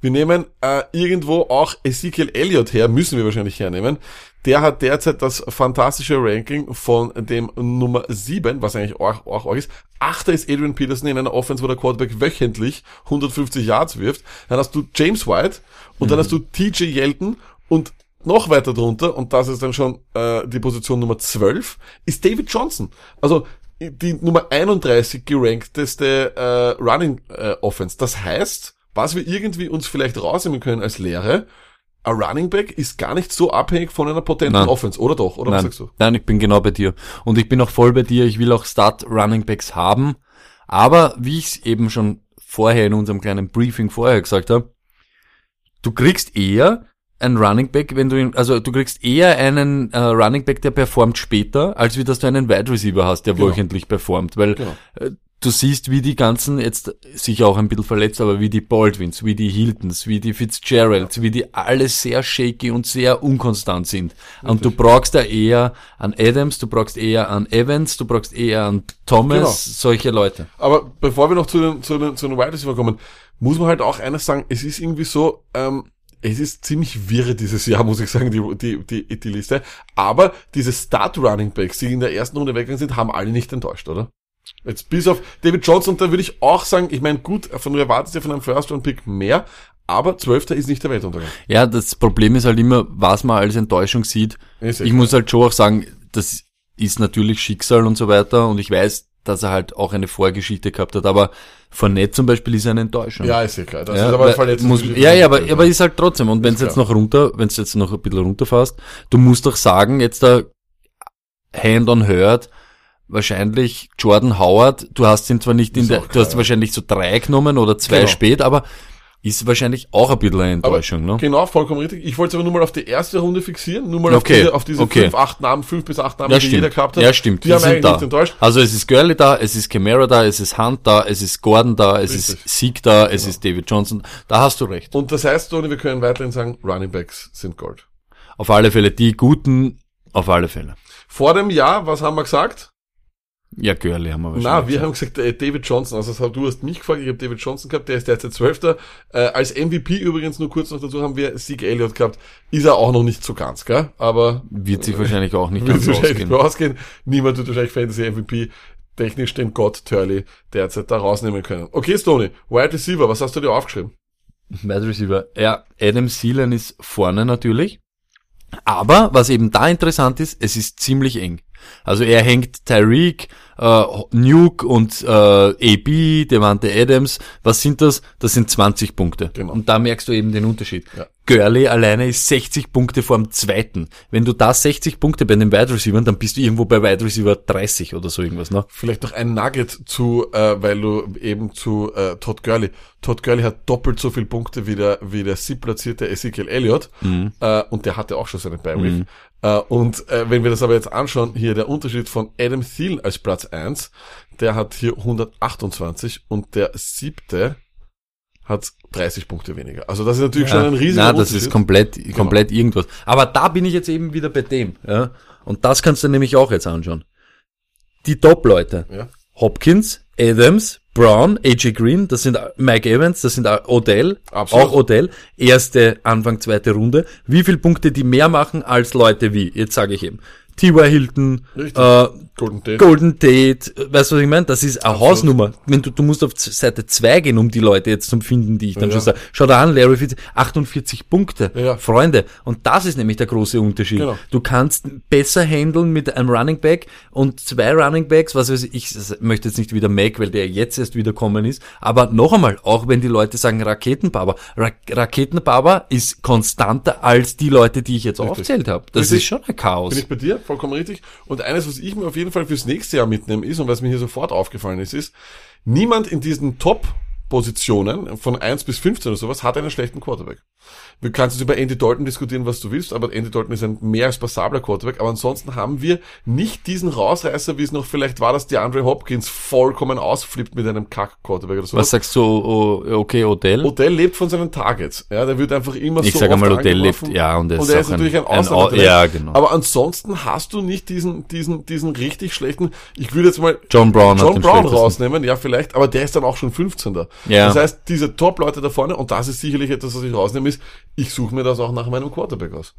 [SPEAKER 3] Wir nehmen äh, irgendwo auch Ezekiel Elliott her, müssen wir wahrscheinlich hernehmen. Der hat derzeit das fantastische Ranking von dem Nummer 7, was eigentlich auch, auch, auch ist. Achter ist Adrian Peterson in einer Offense, wo der Quarterback wöchentlich 150 Yards wirft. Dann hast du James White und dann hast du TJ Yeldon und noch weiter drunter, und das ist dann schon äh, die Position Nummer 12, ist David Johnson. Also die Nummer 31 gerankteste äh, Running äh, Offense. Das heißt, was wir irgendwie uns vielleicht rausnehmen können als Lehre, ein Running Back ist gar nicht so abhängig von einer potenten
[SPEAKER 2] Nein.
[SPEAKER 3] Offense, oder doch? Oder was
[SPEAKER 2] nein,
[SPEAKER 3] sagst du?
[SPEAKER 2] nein, ich bin genau bei dir. Und ich bin auch voll bei dir. Ich will auch Start Running Backs haben. Aber wie ich es eben schon vorher in unserem kleinen Briefing vorher gesagt habe, du kriegst eher einen Running Back, wenn du ihn, also du kriegst eher einen äh, Running Back, der performt später, als wie dass du einen Wide Receiver hast, der
[SPEAKER 3] Genau.
[SPEAKER 2] wöchentlich performt, weil
[SPEAKER 3] Genau.
[SPEAKER 2] äh, du siehst, wie die ganzen, jetzt sicher auch ein bisschen verletzt, aber wie die Baldwins, wie die Hiltons, wie die Fitzgeralds, wie die alle sehr shaky und sehr unkonstant sind. Und du brauchst da eher an Adams, du brauchst eher an Evans, du brauchst eher an Thomas,
[SPEAKER 3] Genau.
[SPEAKER 2] solche Leute.
[SPEAKER 3] Aber bevor wir noch zu den, zu den, zu den Wide Receiver kommen, muss man halt auch eines sagen, es ist irgendwie so, ähm, es ist ziemlich wirre dieses Jahr, muss ich sagen, die, die, die, die Liste. Aber diese Start Running Backs, die in der ersten Runde weggegangen sind, haben alle nicht enttäuscht, oder? Jetzt bis auf David Johnson, da würde ich auch sagen, ich meine, gut, von du erwartest ja von einem First Round Pick mehr, aber Zwölfter ist nicht der Weltuntergang.
[SPEAKER 2] Ja, das Problem ist halt immer, was man als Enttäuschung sieht. Ich
[SPEAKER 3] klar.
[SPEAKER 2] muss halt schon auch sagen, das ist natürlich Schicksal und so weiter und ich weiß, dass er halt auch eine Vorgeschichte gehabt hat, aber Fournette zum Beispiel ist eine Enttäuschung.
[SPEAKER 3] Ja, ist ja klar. Das
[SPEAKER 2] Ja,
[SPEAKER 3] ist aber
[SPEAKER 2] weil-
[SPEAKER 3] verletzt.
[SPEAKER 2] muss, ja, ja, aber, aber ist halt trotzdem. Und wenn es jetzt noch runter, wenn es jetzt noch ein bisschen runterfasst, du musst doch sagen, jetzt da Hand on Hurt, wahrscheinlich Jordan Howard, du hast ihn zwar nicht in der, du hast wahrscheinlich so drei genommen oder zwei
[SPEAKER 3] Genau.
[SPEAKER 2] spät, aber ist wahrscheinlich auch ein bisschen eine
[SPEAKER 3] Aber
[SPEAKER 2] Enttäuschung, ne?
[SPEAKER 3] Genau, vollkommen richtig. Ich wollte es aber nur mal auf die erste Runde fixieren, nur mal
[SPEAKER 2] Okay,
[SPEAKER 3] auf diese, auf diese
[SPEAKER 2] okay.
[SPEAKER 3] fünf, acht Namen, fünf bis acht Namen,
[SPEAKER 2] Ja,
[SPEAKER 3] die jeder
[SPEAKER 2] stimmt.
[SPEAKER 3] gehabt hat.
[SPEAKER 2] Ja, stimmt.
[SPEAKER 3] Die, haben eigentlich
[SPEAKER 2] da.
[SPEAKER 3] enttäuscht.
[SPEAKER 2] Also es ist Gurley da, es ist Camara da, es ist Hunt da, es ist Gordon da, es
[SPEAKER 3] Richtig.
[SPEAKER 2] ist Sieg da, es ist David Johnson. Da hast du recht.
[SPEAKER 3] Und das heißt, Tony, wir können weiterhin sagen, Running Backs sind Gold.
[SPEAKER 2] Auf alle Fälle, die guten, auf alle Fälle.
[SPEAKER 3] Vor dem Jahr, was haben wir gesagt?
[SPEAKER 2] Ja, Gurley haben wir
[SPEAKER 3] Na,
[SPEAKER 2] wahrscheinlich.
[SPEAKER 3] wir haben gesagt, äh, David Johnson. Also du hast mich gefragt, ich habe David Johnson gehabt, der ist derzeit Zwölfter. Äh, als MVP übrigens, nur kurz noch dazu, haben wir Sieg Elliott gehabt. Ist er auch noch nicht so ganz, gell? Aber
[SPEAKER 2] Wird sich wahrscheinlich auch nicht
[SPEAKER 3] wird
[SPEAKER 2] ganz
[SPEAKER 3] wahrscheinlich
[SPEAKER 2] ausgehen.
[SPEAKER 3] ausgehen. Niemand wird wahrscheinlich Fantasy MVP technisch den Gott Turley derzeit da rausnehmen können. Okay, Stoney, Wide Receiver, was hast du dir aufgeschrieben?
[SPEAKER 2] Wide Receiver. Ja, Adam Thielen ist vorne natürlich. Aber was eben da interessant ist, es ist ziemlich eng. Also er hängt Tyreek, äh, Nuke und äh, AB, Devante Adams. Was sind das? Das sind 20 Punkte.
[SPEAKER 3] Genau.
[SPEAKER 2] Und da merkst du eben den Unterschied.
[SPEAKER 3] Ja.
[SPEAKER 2] Gurley alleine ist 60 Punkte vor dem zweiten. Wenn du da 60 Punkte bei den Wide Receivers, dann bist du irgendwo bei Wide Receiver 30 oder so irgendwas, ne?
[SPEAKER 3] Vielleicht noch ein Nugget zu, äh, weil du eben zu äh, Todd Gurley. Todd Gurley hat doppelt so viele Punkte wie der, wie der siebplatzierte Ezekiel Elliott.
[SPEAKER 2] Mhm.
[SPEAKER 3] Äh, und der hatte auch schon seine Bye Week. Äh, und äh, wenn wir das aber jetzt anschauen, hier der Unterschied von Adam Thielen als Platz 1, der hat hier 128 und der siebte hat 30 Punkte weniger. Also das ist natürlich schon ein riesiger
[SPEAKER 2] Na, das ist komplett, komplett irgendwas. Aber da bin ich jetzt eben wieder bei dem, ja. Und das kannst du nämlich auch jetzt anschauen. Die Top-Leute.
[SPEAKER 3] ja.
[SPEAKER 2] Hopkins, Adams, Brown, AJ Green, das sind Mike Evans, das sind Odell,
[SPEAKER 3] Absolut.
[SPEAKER 2] auch Odell, erste, Anfang, zweite Runde. Wie viel Punkte die mehr machen als Leute wie, jetzt sage ich eben, T.Y. Hilton,
[SPEAKER 3] Richtig.
[SPEAKER 2] äh,
[SPEAKER 3] Golden Tate.
[SPEAKER 2] Golden Tate, weißt du, was ich meine? Das ist eine Hausnummer. Wenn du, du musst auf Seite 2 gehen, um die Leute jetzt zu finden, die ich dann
[SPEAKER 3] Ja.
[SPEAKER 2] schon sage. Schau da an, Larry Fitz, 48 Punkte.
[SPEAKER 3] Ja.
[SPEAKER 2] Freunde. Und das ist nämlich der große Unterschied.
[SPEAKER 3] Genau.
[SPEAKER 2] Du kannst besser handeln mit einem Running Back und zwei Running Backs, was weiß ich, ich möchte jetzt nicht wieder Mac, weil der jetzt erst wieder kommen ist. Aber noch einmal, auch wenn die Leute sagen Raketenbaba, Ra Raketenbaba ist konstanter als die Leute, die ich jetzt aufgezählt habe. Das
[SPEAKER 3] Richtig.
[SPEAKER 2] ist schon ein Chaos.
[SPEAKER 3] Bin ich bei dir, vollkommen richtig. Und eines, was ich mir auf jeden Fall fürs nächste Jahr mitnehme, ist, und was mir hier sofort aufgefallen ist, ist, niemand in diesen Top-Positionen von 1 bis 15 oder sowas hat einen schlechten Quarterback. Du kannst jetzt über Andy Dalton diskutieren, was du willst, aber Andy Dalton ist ein mehr als passabler Quarterback, aber ansonsten haben wir nicht diesen Rausreißer, wie es noch vielleicht war, dass die Andre Hopkins vollkommen ausflippt mit einem Kack-Quarterback oder sowas.
[SPEAKER 2] was sagst du, okay, Odell?
[SPEAKER 3] Odell lebt von seinen Targets. Ja, der wird einfach immer
[SPEAKER 2] Ich
[SPEAKER 3] so
[SPEAKER 2] sage
[SPEAKER 3] oft
[SPEAKER 2] mal, Odell lebt- ja, und
[SPEAKER 3] und er ist natürlich ein,
[SPEAKER 2] ein-
[SPEAKER 3] Ausnahmetalent.
[SPEAKER 2] Au- ja, genau.
[SPEAKER 3] Aber ansonsten hast du nicht diesen, diesen, diesen richtig schlechten, ich würde jetzt mal
[SPEAKER 2] John Brown
[SPEAKER 3] John Brown rausnehmen, ja, vielleicht, aber der ist dann auch schon 15.
[SPEAKER 2] Ja.
[SPEAKER 3] Das heißt, diese Top-Leute da vorne, und das ist sicherlich etwas, was ich rausnehme, ist, ich suche mir das auch nach meinem Quarterback aus.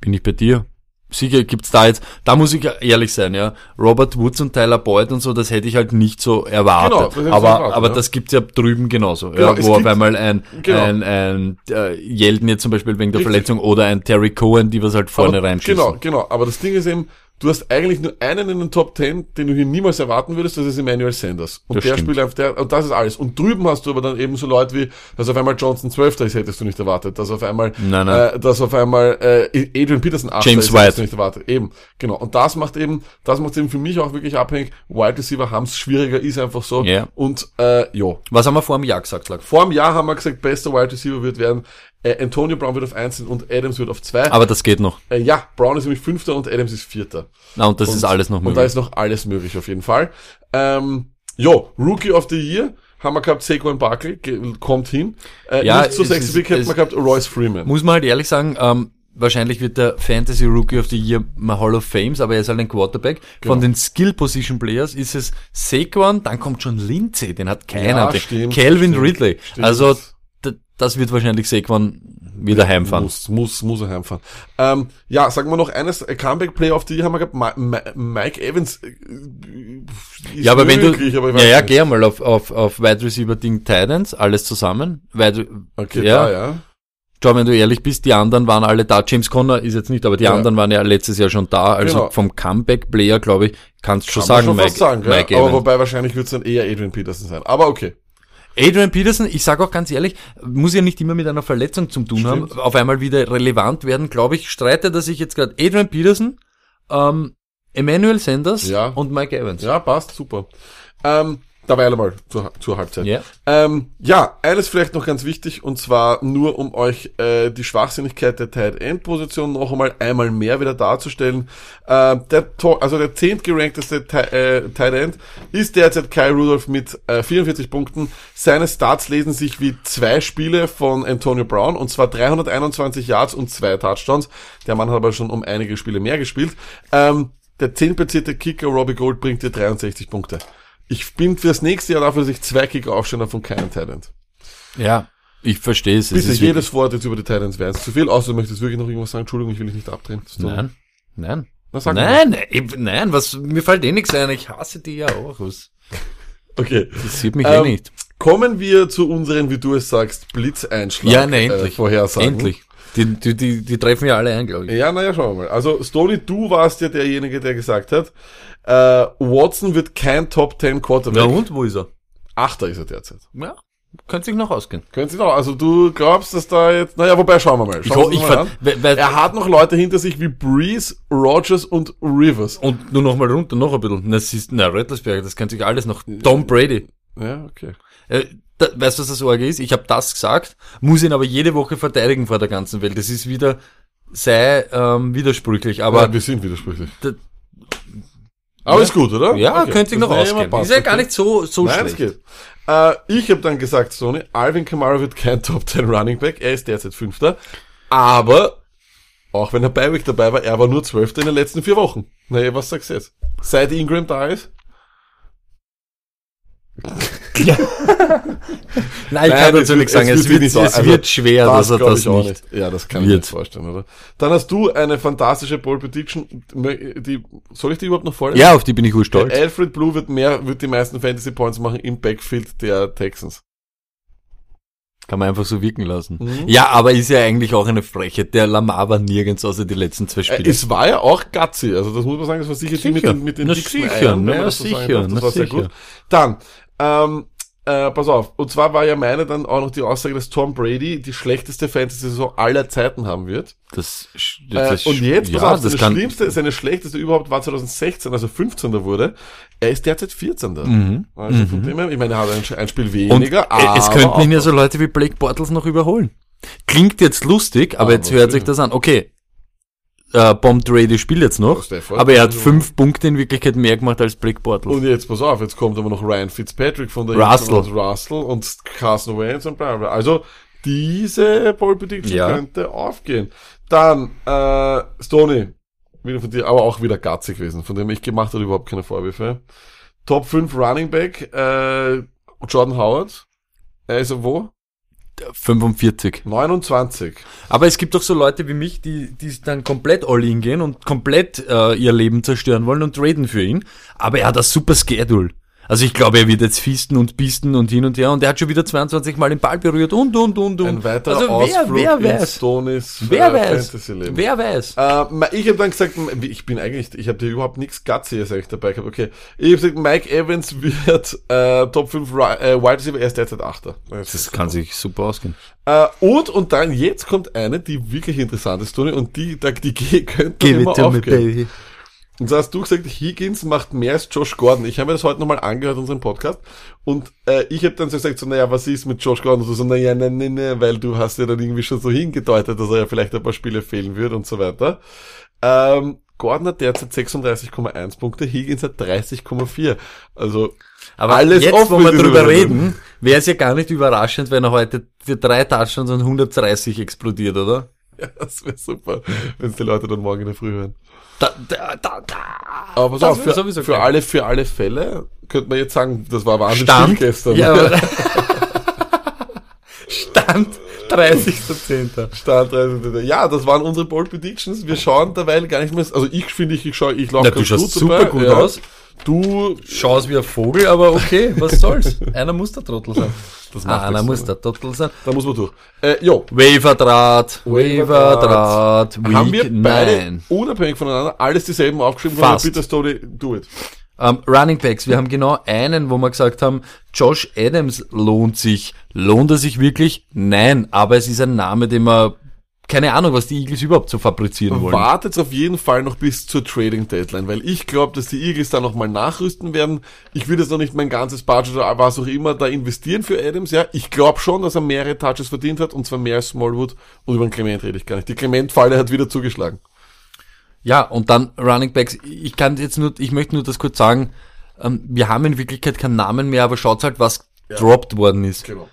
[SPEAKER 2] Bin ich bei dir. Sicher gibt's da jetzt, da muss ich ehrlich sein, ja. Robert Woods und Tyler Boyd und so, das hätte ich halt nicht so erwartet.
[SPEAKER 3] Genau,
[SPEAKER 2] aber
[SPEAKER 3] erwartet,
[SPEAKER 2] aber
[SPEAKER 3] ja.
[SPEAKER 2] das gibt's ja drüben genauso.
[SPEAKER 3] Genau,
[SPEAKER 2] ja, wo auf einmal ein,
[SPEAKER 3] Genau.
[SPEAKER 2] ein, ein äh, Jelden jetzt zum Beispiel wegen der
[SPEAKER 3] Richtig.
[SPEAKER 2] Verletzung oder ein Terry Cohen, die was halt vorne
[SPEAKER 3] aber,
[SPEAKER 2] reinschießen.
[SPEAKER 3] Genau, genau. Aber das Ding ist eben, du hast eigentlich nur einen in den Top 10, den du hier niemals erwarten würdest, das ist Emmanuel Sanders. Und
[SPEAKER 2] Das
[SPEAKER 3] der
[SPEAKER 2] stimmt.
[SPEAKER 3] spielt einfach, der, und das ist alles. Und drüben hast du aber dann eben so Leute wie, dass auf einmal Johnson 12. ist, hättest du nicht erwartet. Dass auf einmal,
[SPEAKER 2] Nein, nein.
[SPEAKER 3] Äh, dass auf einmal, äh, Adrian Peterson 8.
[SPEAKER 2] James
[SPEAKER 3] ist,
[SPEAKER 2] White.
[SPEAKER 3] hättest du nicht erwartet. Eben. Genau. Und das macht eben, das macht eben für mich auch wirklich abhängig. Wide Receiver haben's schwieriger, ist einfach so.
[SPEAKER 2] Ja.
[SPEAKER 3] Und, äh, jo.
[SPEAKER 2] Was haben wir vor dem Jahr gesagt, Lack?
[SPEAKER 3] Vor einem Jahr haben wir gesagt, bester Wide Receiver wird werden, äh, Antonio Brown wird auf 1 und Adams wird auf 2.
[SPEAKER 2] Aber das geht noch.
[SPEAKER 3] Äh, ja, Brown ist nämlich Fünfter und Adams ist Vierter.
[SPEAKER 2] Na, und das ist alles noch
[SPEAKER 3] Und da
[SPEAKER 2] möglich.
[SPEAKER 3] ist noch alles möglich auf jeden Fall. Ähm, jo, Rookie of the Year haben wir gehabt, Saquon Barkley, kommt hin. Äh,
[SPEAKER 2] Ja,
[SPEAKER 3] nicht sexy
[SPEAKER 2] ist-
[SPEAKER 3] Pick hätten wir gehabt, Royce Freeman.
[SPEAKER 2] Muss man halt ehrlich sagen, ähm, wahrscheinlich wird der Fantasy Rookie of the Year mal Hall of Fames, aber er ist halt ein Quarterback.
[SPEAKER 3] Genau.
[SPEAKER 2] Von den Skill Position Players ist es Saquon, dann kommt schon Lindsay, den hat keiner.
[SPEAKER 3] Ja, stimmt,
[SPEAKER 2] Calvin
[SPEAKER 3] stimmt,
[SPEAKER 2] Ridley.
[SPEAKER 3] stimmt.
[SPEAKER 2] Also das wird wahrscheinlich Saquon wieder heimfahren.
[SPEAKER 3] Muss, muss, muss er heimfahren. Ähm, ja, sagen wir noch eines, äh, Comeback Player of the Year haben wir gehabt, Ma Ma Mike Evans. Äh, ist
[SPEAKER 2] Ja, aber wenn du,
[SPEAKER 3] möglich, aber
[SPEAKER 2] ja, ja,
[SPEAKER 3] nicht.
[SPEAKER 2] geh mal auf, auf, auf Wide Receiver Ding Titans, alles zusammen. Wide,
[SPEAKER 3] Okay,
[SPEAKER 2] ja,
[SPEAKER 3] da, ja.
[SPEAKER 2] Schau, wenn du ehrlich bist, die anderen waren alle da. James Conner ist jetzt nicht, aber die
[SPEAKER 3] Ja.
[SPEAKER 2] anderen waren ja letztes Jahr schon da. Also
[SPEAKER 3] Genau.
[SPEAKER 2] vom Comeback-Player, glaube ich, kannst du schon
[SPEAKER 3] Kann
[SPEAKER 2] sagen,
[SPEAKER 3] schon
[SPEAKER 2] Mike,
[SPEAKER 3] sagen,
[SPEAKER 2] Mike
[SPEAKER 3] ja. Aber
[SPEAKER 2] Evans.
[SPEAKER 3] wobei wahrscheinlich wird es dann eher Adrian Peterson sein. Aber okay.
[SPEAKER 2] Adrian Peterson, ich sage auch ganz ehrlich, muss ja nicht immer mit einer Verletzung zu tun
[SPEAKER 3] Stimmt.
[SPEAKER 2] haben, auf einmal wieder relevant werden, glaube ich, streitet er sich jetzt gerade Adrian Peterson, ähm, Emmanuel Sanders
[SPEAKER 3] Ja.
[SPEAKER 2] und Mike Evans.
[SPEAKER 3] Ja, passt, super. Ähm, dabei einmal zur, zur Halbzeit.
[SPEAKER 2] Ja.
[SPEAKER 3] Ähm, ja, eines vielleicht noch ganz wichtig, und zwar nur um euch äh, die Schwachsinnigkeit der Tight End Position noch einmal einmal mehr wieder darzustellen. Äh, der, to- also der zehntgerankteste äh, Tight End ist derzeit Kai Rudolph mit äh, 44 Punkten. Seine Starts lesen sich wie zwei Spiele von Antonio Brown, und zwar 321 Yards und zwei Touchdowns. Der Mann hat aber schon um einige Spiele mehr gespielt. Ähm, der zehnplatzierte Kicker Robbie Gold bringt dir 63 Punkte. Ich bin fürs nächste Jahr dafür, dass ich zwei Kicker aufstellen von keinem Talent.
[SPEAKER 2] ja. Ich verstehe es. es
[SPEAKER 3] Bitte
[SPEAKER 2] ist
[SPEAKER 3] jedes Wort jetzt über die Titans wäre zu viel, außer du möchtest wirklich noch irgendwas sagen. Entschuldigung, ich will dich nicht abdrehen.
[SPEAKER 2] Nein, nein.
[SPEAKER 3] Na, sag
[SPEAKER 2] Nein, nein, nein, was, mir fällt eh nichts ein, ich hasse die ja auch. Was,
[SPEAKER 3] Okay.
[SPEAKER 2] das sieht mich
[SPEAKER 3] Ähm,
[SPEAKER 2] eh nicht.
[SPEAKER 3] Kommen wir zu unseren, wie du es sagst, Blitzeinschlag.
[SPEAKER 2] Ja, ne, endlich.
[SPEAKER 3] Äh, Vorhersagen.
[SPEAKER 2] Endlich. Die, die, die, die treffen ja alle ein, glaube ich.
[SPEAKER 3] Ja, naja, schauen wir mal. Also, Stoney, du warst ja derjenige, der gesagt hat, äh, Watson wird kein Top 10 Quarterback.
[SPEAKER 2] Na und, wo ist er?
[SPEAKER 3] Achter ist er derzeit.
[SPEAKER 2] Ja, könnte sich noch ausgehen.
[SPEAKER 3] Können Sie noch, also du glaubst, dass da jetzt, naja, wobei schauen wir mal.
[SPEAKER 2] Ich,
[SPEAKER 3] Schauen wir
[SPEAKER 2] ich,
[SPEAKER 3] mal
[SPEAKER 2] weil- weil-
[SPEAKER 3] Er hat noch Leute hinter sich wie Breeze, Rogers und Rivers.
[SPEAKER 2] und nur noch mal runter, noch ein bisschen. Na, siehst, na, Rattlesberger, das könnte sich alles noch. Tom Brady.
[SPEAKER 3] Ja, okay.
[SPEAKER 2] Äh, da, weißt du, was das Sorge ist? Ich habe das gesagt, muss ihn aber jede Woche verteidigen vor der ganzen Welt. Das ist wieder, sei ähm, widersprüchlich, aber
[SPEAKER 3] ja, wir sind widersprüchlich.
[SPEAKER 2] da,
[SPEAKER 3] Aber ist gut, oder?
[SPEAKER 2] ja,
[SPEAKER 3] Okay.
[SPEAKER 2] könnte sich noch
[SPEAKER 3] Das ist ja
[SPEAKER 2] ja gar nicht so, so
[SPEAKER 3] Nein, es
[SPEAKER 2] schlecht.
[SPEAKER 3] geht. Äh, ich habe dann gesagt, Sony, Alvin Kamara wird kein Top 10 Running Back. Er ist derzeit Fünfter. Aber, auch wenn er bei Week dabei war, er war nur Zwölfter in den letzten vier Wochen. Naja, was sagst du jetzt? Seit Ingram da ist?
[SPEAKER 2] Nein, ich kann
[SPEAKER 3] es
[SPEAKER 2] dazu
[SPEAKER 3] wird-
[SPEAKER 2] nichts sagen.
[SPEAKER 3] es
[SPEAKER 2] Es
[SPEAKER 3] wird
[SPEAKER 2] wird,
[SPEAKER 3] nicht so-
[SPEAKER 2] es
[SPEAKER 3] also,
[SPEAKER 2] wird schwer, dass er das
[SPEAKER 3] ich auch
[SPEAKER 2] nicht.
[SPEAKER 3] Ja, das kann ich mir
[SPEAKER 2] wird.
[SPEAKER 3] nicht vorstellen, oder? Dann hast du eine fantastische Pole Prediction. Die, soll ich die überhaupt noch vorlesen?
[SPEAKER 2] Ja, auf die bin ich urstolz.
[SPEAKER 3] Alfred Blue wird mehr, wird die meisten Fantasy Points machen im Backfield der Texans.
[SPEAKER 2] Kann man einfach so wirken lassen.
[SPEAKER 3] Mhm.
[SPEAKER 2] Ja, aber ist ja eigentlich auch eine Frechheit. Der Lamar war nirgends außer die letzten zwei
[SPEAKER 3] Äh,
[SPEAKER 2] Spiele.
[SPEAKER 3] es war ja auch gutsy, also das muss man sagen, das war sicher, die mit
[SPEAKER 2] Sicher.
[SPEAKER 3] den, mit den
[SPEAKER 2] Na sicher,
[SPEAKER 3] Eiern,
[SPEAKER 2] na
[SPEAKER 3] das sagen
[SPEAKER 2] sicher,
[SPEAKER 3] darf.
[SPEAKER 2] na
[SPEAKER 3] Das war sehr
[SPEAKER 2] sicher.
[SPEAKER 3] gut. Dann, ähm, äh, pass auf, und zwar war ja meine dann auch noch die Aussage, dass Tom Brady die schlechteste Fantasy-Saison aller Zeiten haben wird.
[SPEAKER 2] Das,
[SPEAKER 3] Äh,
[SPEAKER 2] das
[SPEAKER 3] und jetzt, pass
[SPEAKER 2] ja,
[SPEAKER 3] auf,
[SPEAKER 2] das
[SPEAKER 3] seine
[SPEAKER 2] kann,
[SPEAKER 3] schlimmste, seine schlechteste überhaupt war 2016, als er 15. wurde. Er ist derzeit 14.
[SPEAKER 2] Mhm.
[SPEAKER 3] Also von dem her, ich meine, er hat ein, ein Spiel
[SPEAKER 2] Und
[SPEAKER 3] weniger,
[SPEAKER 2] äh, es
[SPEAKER 3] aber
[SPEAKER 2] könnten ihn ja so Leute wie Blake Bortles noch überholen. Klingt jetzt lustig, aber
[SPEAKER 3] Ah,
[SPEAKER 2] jetzt hört sich das an. Okay, äh, Bomb Brady spielt jetzt noch, aber er hat fünf Punkte in Wirklichkeit mehr gemacht als Blake Bortles.
[SPEAKER 3] Und jetzt pass auf, jetzt kommt aber noch Ryan Fitzpatrick von der
[SPEAKER 2] Russell.
[SPEAKER 3] und Russell und Carson Wentz und bla bla. Also diese Pole Prediction
[SPEAKER 2] Ja.
[SPEAKER 3] könnte aufgehen. Dann äh, Stoney, wieder von dir, aber auch wieder gatzig gewesen, von dem ich gemacht habe überhaupt keine Vorwürfe. Top 5 Running Back, äh, Jordan Howard. Er ist wo?
[SPEAKER 2] 45.
[SPEAKER 3] 29.
[SPEAKER 2] Aber es gibt doch so Leute wie mich, die, die dann komplett all in gehen und komplett äh, ihr Leben zerstören wollen und traden für ihn. Aber er hat das super Schedule. Also ich glaube, er wird jetzt fiesten und bisten und hin und her und er hat schon wieder 22 Mal den Ball berührt und und und und.
[SPEAKER 3] Ein weiterer
[SPEAKER 2] also wer,
[SPEAKER 3] Ausflug
[SPEAKER 2] wer
[SPEAKER 3] in
[SPEAKER 2] weiß?
[SPEAKER 3] Stoneys
[SPEAKER 2] Wer
[SPEAKER 3] äh,
[SPEAKER 2] weiß?
[SPEAKER 3] Fantasy-Leben.
[SPEAKER 2] Wer weiß?
[SPEAKER 3] Äh, ich habe dann gesagt, ich bin eigentlich, ich habe dir überhaupt nichts Gutziges eigentlich dabei gehabt. Okay, ich habe gesagt, Mike Evans wird äh, Top 5 Ri- äh, Wide Receiver, er ist derzeit Achter.
[SPEAKER 2] Das kann sich super ausgehen.
[SPEAKER 3] Äh, und, und dann, jetzt kommt eine, die wirklich interessant ist, Tony, und die, die ge- könnte
[SPEAKER 2] Give
[SPEAKER 3] immer
[SPEAKER 2] it to me,
[SPEAKER 3] aufgehen.
[SPEAKER 2] baby.
[SPEAKER 3] Und so hast du gesagt, Higgins macht mehr als Josh Gordon. Ich habe mir das heute nochmal angehört, unseren Podcast. Und äh, ich habe dann so gesagt, so, naja, was ist mit Josh Gordon? Und du so, naja, nein, nein, nein, weil du hast ja dann irgendwie schon so hingedeutet, dass er ja vielleicht ein paar Spiele fehlen wird und so weiter. Ähm, Gordon hat derzeit 36,1 Punkte, Higgins hat 30,4. Also
[SPEAKER 2] Aber
[SPEAKER 3] Alles
[SPEAKER 2] jetzt,
[SPEAKER 3] offen
[SPEAKER 2] wo wir drüber reden, wäre es ja gar nicht überraschend, wenn er heute für drei Touchdowns und 130 explodiert, oder?
[SPEAKER 3] ja, das wäre super, wenn die Leute dann morgen in der Früh hören.
[SPEAKER 2] Da, da, da, da.
[SPEAKER 3] Aber pass auf, für,
[SPEAKER 2] sowieso
[SPEAKER 3] für alle, für alle Fälle könnte man jetzt sagen, das war wahnsinnig
[SPEAKER 2] Stand.
[SPEAKER 3] still gestern.
[SPEAKER 2] Ja, Stand 30.10.
[SPEAKER 3] Stand 30. Ja, das waren unsere Bold Predictions. Wir schauen derweil gar nicht mehr. Also ich finde, ich, ich schaue, ich laufe
[SPEAKER 2] Na, du schaust super
[SPEAKER 3] dabei.
[SPEAKER 2] gut
[SPEAKER 3] ja.
[SPEAKER 2] aus.
[SPEAKER 3] Du,
[SPEAKER 2] Schau aus wie ein Vogel, aber okay, was soll's. Einer muss der Trottel sein.
[SPEAKER 3] Das macht
[SPEAKER 2] einer muss der Trottel sein.
[SPEAKER 3] da muss man durch. Äh, jo,
[SPEAKER 2] Waverdraht,
[SPEAKER 3] Waverdraht. Haben wir beide
[SPEAKER 2] 9.
[SPEAKER 3] unabhängig voneinander alles dieselben aufgeschrieben?
[SPEAKER 2] Fast.
[SPEAKER 3] Bitte, Story, do it.
[SPEAKER 2] Ähm, Running Backs, wir haben genau einen, wo wir gesagt haben, Josh Adams lohnt sich. Lohnt er sich wirklich? Nein, aber es ist ein Name, den wir, keine Ahnung, was die Eagles überhaupt so fabrizieren wollen.
[SPEAKER 3] Wartet auf jeden Fall noch bis zur Trading Deadline, weil ich glaube, dass die Eagles da nochmal nachrüsten werden. Ich will jetzt noch nicht mein ganzes Budget oder was auch immer da investieren für Adams, ja. Ich glaube schon, dass er mehrere Touches verdient hat, und zwar mehr als Smallwood. Und über den Clement rede ich gar nicht. Die Clement-Falle hat wieder zugeschlagen.
[SPEAKER 2] Ja, und dann Running Backs. Ich kann jetzt nur, ich möchte nur das kurz sagen. Ähm, wir haben in Wirklichkeit keinen Namen mehr, aber schaut halt, was dropped worden ist.
[SPEAKER 3] Genau.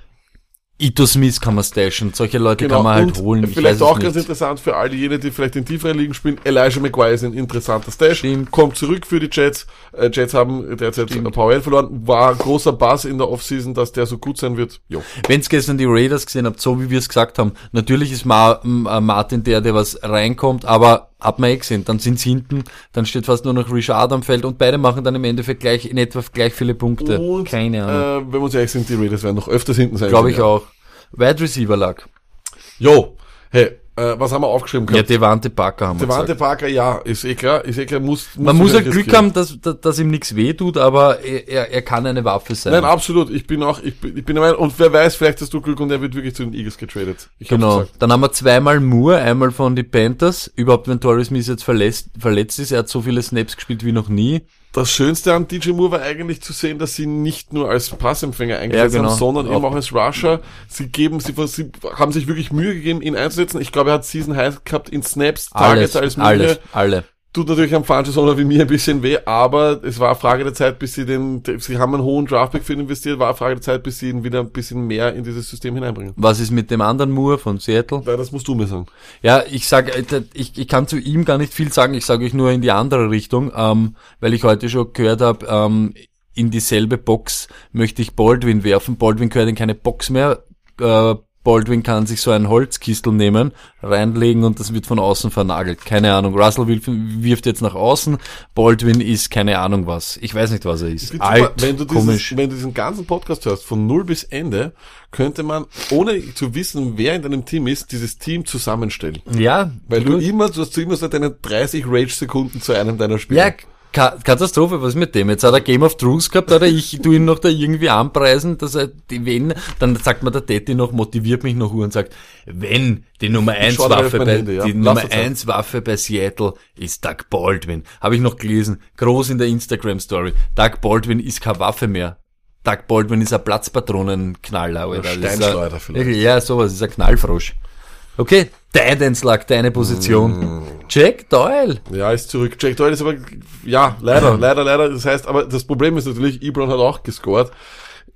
[SPEAKER 2] Ito Smith kann man stashen. Solche Leute kann man halt
[SPEAKER 3] und
[SPEAKER 2] holen. Ich
[SPEAKER 3] Vielleicht
[SPEAKER 2] es
[SPEAKER 3] auch ganz interessant für all diejenigen, die vielleicht in tieferen Ligen spielen. Elijah McGuire ist ein interessanter Stash.
[SPEAKER 2] Stimmt.
[SPEAKER 3] Kommt zurück für die Jets. Äh, Jets haben derzeit Powell verloren. War großer Bass in der Offseason, dass der so gut sein wird. Jo.
[SPEAKER 2] Wenn's gestern die Raiders gesehen habt, so wie wir es gesagt haben, natürlich ist Ma äh, Martin der, der was reinkommt, aber hat man eh gesehen, dann sind's hinten, dann steht fast nur noch Richard am Feld und beide machen dann im Endeffekt gleich in etwa gleich viele Punkte.
[SPEAKER 3] Und,
[SPEAKER 2] Keine Ahnung.
[SPEAKER 3] Äh, wenn wir uns ehrlich sind, die Raiders werden noch öfters hinten sein.
[SPEAKER 2] Glaube ich
[SPEAKER 3] Ja.
[SPEAKER 2] auch. Wide Receiver lag.
[SPEAKER 3] Jo, hey, Äh, was haben wir aufgeschrieben
[SPEAKER 2] Ja,
[SPEAKER 3] gehabt?
[SPEAKER 2] Devante Parker haben wir
[SPEAKER 3] Devante. Parker, ja, ist eh klar, ist eh klar, muss,
[SPEAKER 2] Man muss ja
[SPEAKER 3] vielleicht
[SPEAKER 2] Glück
[SPEAKER 3] riskieren.
[SPEAKER 2] haben, dass, dass, ihm nichts weh tut, aber er, er, kann eine Waffe sein.
[SPEAKER 3] Nein, absolut. Ich bin auch, ich bin, ich bin der Meinung, und wer weiß, vielleicht hast du Glück und er wird wirklich zu den Eagles getradet. Ich
[SPEAKER 2] Genau. Dann haben wir zweimal Moore, einmal von die Panthers. Überhaupt, wenn Torres Smith jetzt verletzt, verletzt ist, er hat so viele Snaps gespielt wie noch nie.
[SPEAKER 3] Das Schönste an DJ Moore war eigentlich zu sehen, dass sie nicht nur als Passempfänger eingesetzt
[SPEAKER 2] Ja, genau.
[SPEAKER 3] haben, sondern
[SPEAKER 2] Auch.
[SPEAKER 3] eben auch als Rusher. Sie geben, sie, sie haben sich wirklich Mühe gegeben, ihn einzusetzen. Ich glaube, er hat Season High gehabt in Snaps,
[SPEAKER 2] Alles,
[SPEAKER 3] Targets als Mühe.
[SPEAKER 2] alles, alle.
[SPEAKER 3] Tut natürlich am Fantasy wie mir ein bisschen weh, aber es war eine Frage der Zeit, bis sie den, sie haben einen hohen Draftpick für ihn investiert, war eine Frage der Zeit, bis sie ihn wieder ein bisschen mehr in dieses System hineinbringen.
[SPEAKER 2] Was ist mit dem anderen Moore von Seattle?
[SPEAKER 3] Ja, das musst du mir sagen.
[SPEAKER 2] Ja, ich sag, äh, ich, ich kann zu ihm gar nicht viel sagen, ich sage euch nur in die andere Richtung, ähm, weil ich heute schon gehört habe, ähm, in dieselbe Box möchte ich Baldwin werfen. Baldwin gehört in keine Box mehr. Äh, Baldwin kann sich so einen Holzkistel nehmen, reinlegen und das wird von außen vernagelt. Keine Ahnung. Russell wirft, jetzt nach außen. Baldwin ist keine Ahnung was. Ich weiß nicht, was er ist. Alt,
[SPEAKER 3] super, wenn du,
[SPEAKER 2] komisch.
[SPEAKER 3] dieses, wenn du diesen ganzen Podcast hörst, von null bis Ende, könnte man, ohne zu wissen, wer in deinem Team ist, dieses Team zusammenstellen.
[SPEAKER 2] Ja,
[SPEAKER 3] Weil du immer, du hast immer so deine 30 Rage-Sekunden zu einem deiner Spieler.
[SPEAKER 2] Ja, Ka Katastrophe, was ist mit dem? Jetzt hat er Game of Thrones gehabt, oder ich tu ihn noch da irgendwie anpreisen, dass er die wenn, dann sagt mir der Daddy noch, motiviert mich noch und sagt, wenn die Nummer eins
[SPEAKER 3] schau da auf
[SPEAKER 2] Waffe
[SPEAKER 3] mein
[SPEAKER 2] bei,
[SPEAKER 3] Handy, ja.
[SPEAKER 2] die Nummer
[SPEAKER 3] das sein.
[SPEAKER 2] eins Waffe bei Seattle ist Doug Baldwin. Habe ich noch gelesen, groß in der Instagram Story. Doug Baldwin ist keine Waffe mehr. Doug Baldwin ist ein Platzpatronenknaller, ein-
[SPEAKER 3] Steinschleuder vielleicht.
[SPEAKER 2] Ja, sowas, ist ein Knallfrosch. Okay, Titans lag deine Position.
[SPEAKER 3] Mm.
[SPEAKER 2] Jack Doyle.
[SPEAKER 3] Ja, ist zurück. Jack Doyle ist aber, ja, leider, leider, leider. Das heißt, aber das Problem ist natürlich, Ebron hat auch gescored.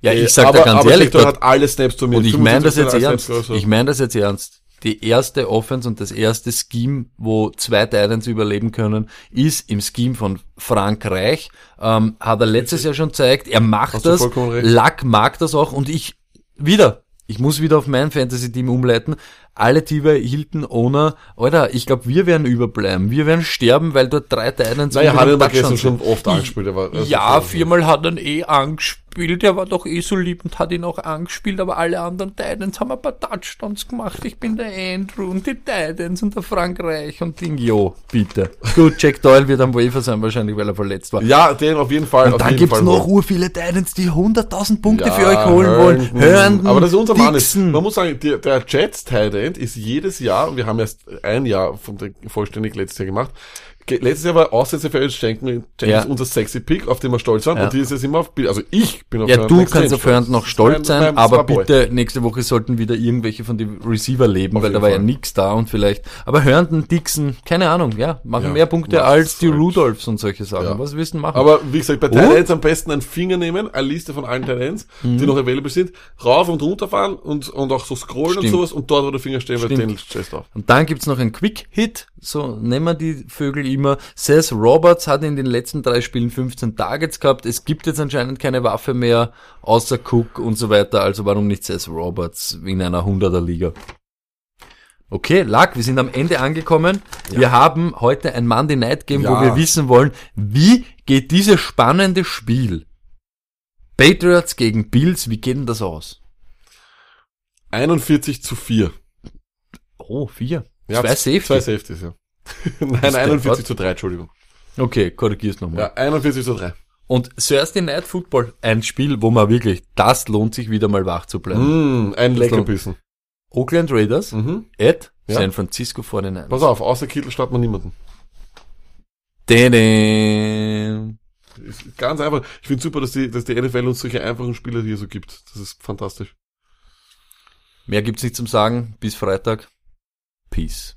[SPEAKER 2] Ja,
[SPEAKER 3] Äh,
[SPEAKER 2] ich sag
[SPEAKER 3] aber,
[SPEAKER 2] da ganz
[SPEAKER 3] aber
[SPEAKER 2] ehrlich,
[SPEAKER 3] Jack Doyle hat alle Snaps zu mir.
[SPEAKER 2] Und ich meine das jetzt
[SPEAKER 3] 75
[SPEAKER 2] ernst. Ich meine das jetzt ernst. Die erste Offense und das erste Scheme, wo zwei Titans überleben können, ist im Scheme von Frankreich. Ähm, hat er letztes Jahr schon gezeigt. Er macht
[SPEAKER 3] Hast
[SPEAKER 2] das. Lack mag das auch. Und ich, wieder, ich muss wieder auf mein Fantasy-Team umleiten. Alle Tiber hielten ohne, Alter, ich glaube, wir werden überbleiben. Wir werden sterben, weil dort drei Titans
[SPEAKER 3] naja, hat er gestern schon oft angespielt. Aber,
[SPEAKER 2] Ja, viermal hat er eh angespielt. Er war doch eh so lieb und hat ihn auch angespielt, aber alle anderen Titans haben ein paar Touchdowns gemacht. Ich bin der Andrew und die Titans und der Frankreich und Ding. Jo, bitte. Gut, Jack Doyle wird am Wafer sein wahrscheinlich, weil er verletzt war.
[SPEAKER 3] Ja, den auf jeden Fall.
[SPEAKER 2] und dann gibt's
[SPEAKER 3] Fall
[SPEAKER 2] noch ur viele Titans, die 100.000 Punkte
[SPEAKER 3] Ja,
[SPEAKER 2] für euch holen wollen.
[SPEAKER 3] Herndon.
[SPEAKER 2] Hören,
[SPEAKER 3] Aber das ist unser Mann. Ist.
[SPEAKER 2] Dixon.
[SPEAKER 3] Man muss sagen, der, der End ist jedes Jahr, wir haben erst ein Jahr von der, vollständig letztes Jahr gemacht, Ge- Letztes Jahr war Aussetzer für Ernst Jenkins
[SPEAKER 2] Ja.
[SPEAKER 3] unser sexy Pick, auf den wir stolz waren.
[SPEAKER 2] Ja.
[SPEAKER 3] Und dieses sind wir auf, also ich bin auf
[SPEAKER 2] Ja, du kannst auf Hörend noch stolz sein,
[SPEAKER 3] mein
[SPEAKER 2] aber bitte nächste Woche sollten wieder irgendwelche von den Receiver leben,
[SPEAKER 3] Auf
[SPEAKER 2] weil da war ja
[SPEAKER 3] Fall.
[SPEAKER 2] nix da und vielleicht, aber Hörnden, Dixon, keine Ahnung, ja, machen
[SPEAKER 3] Ja,
[SPEAKER 2] mehr Punkte als die
[SPEAKER 3] halt.
[SPEAKER 2] Rudolphs und solche Sachen.
[SPEAKER 3] Ja.
[SPEAKER 2] Was willst du machen?
[SPEAKER 3] Aber wie gesagt, bei? Talents am besten einen Finger nehmen, eine Liste von allen Talents,
[SPEAKER 2] Mhm.
[SPEAKER 3] die noch available sind, rauf und runter fahren und, und auch so scrollen
[SPEAKER 2] Stimmt.
[SPEAKER 3] und sowas und dort, wo der Finger stehen, weil
[SPEAKER 2] Stimmt.
[SPEAKER 3] den stellst du auf.
[SPEAKER 2] Und dann gibt's noch einen Quick-Hit, so nennen wir die Vögel immer. Seth Roberts hat in den letzten drei Spielen 15 Targets gehabt. Es gibt jetzt anscheinend keine Waffe mehr, außer Cook und so weiter. Also warum nicht Seth Roberts in einer 100er-Liga? Okay, Lack, wir sind am Ende angekommen. Wir haben heute ein Monday Night Game, wo
[SPEAKER 3] Ja.
[SPEAKER 2] wir wissen wollen, wie geht dieses spannende Spiel? Patriots gegen Bills, wie geht denn das aus?
[SPEAKER 3] 41 zu 4.
[SPEAKER 2] Oh, vier.
[SPEAKER 3] Ja,
[SPEAKER 2] Zwei Safety.
[SPEAKER 3] Zwei Safeties, ja. Nein,
[SPEAKER 2] der
[SPEAKER 3] 41
[SPEAKER 2] Gott.
[SPEAKER 3] zu 3, Entschuldigung.
[SPEAKER 2] Okay, korrigier's nochmal.
[SPEAKER 3] Ja, 41 zu 3.
[SPEAKER 2] Und Thursday Night Football, ein Spiel, wo man wirklich, das lohnt sich wieder mal wach zu bleiben.
[SPEAKER 3] Mm, ein Leckerbissen.
[SPEAKER 2] Oakland Raiders
[SPEAKER 3] Mhm.
[SPEAKER 2] at
[SPEAKER 3] Ja.
[SPEAKER 2] San Francisco 49ers.
[SPEAKER 3] Pass auf, außer Kittel startet man niemanden.
[SPEAKER 2] Dädäm.
[SPEAKER 3] Ganz einfach. Ich finde super, dass die, dass die NFL uns solche einfachen Spiele hier so gibt. Das ist fantastisch.
[SPEAKER 2] Mehr gibt's nicht zum Sagen. Bis Freitag. Peace.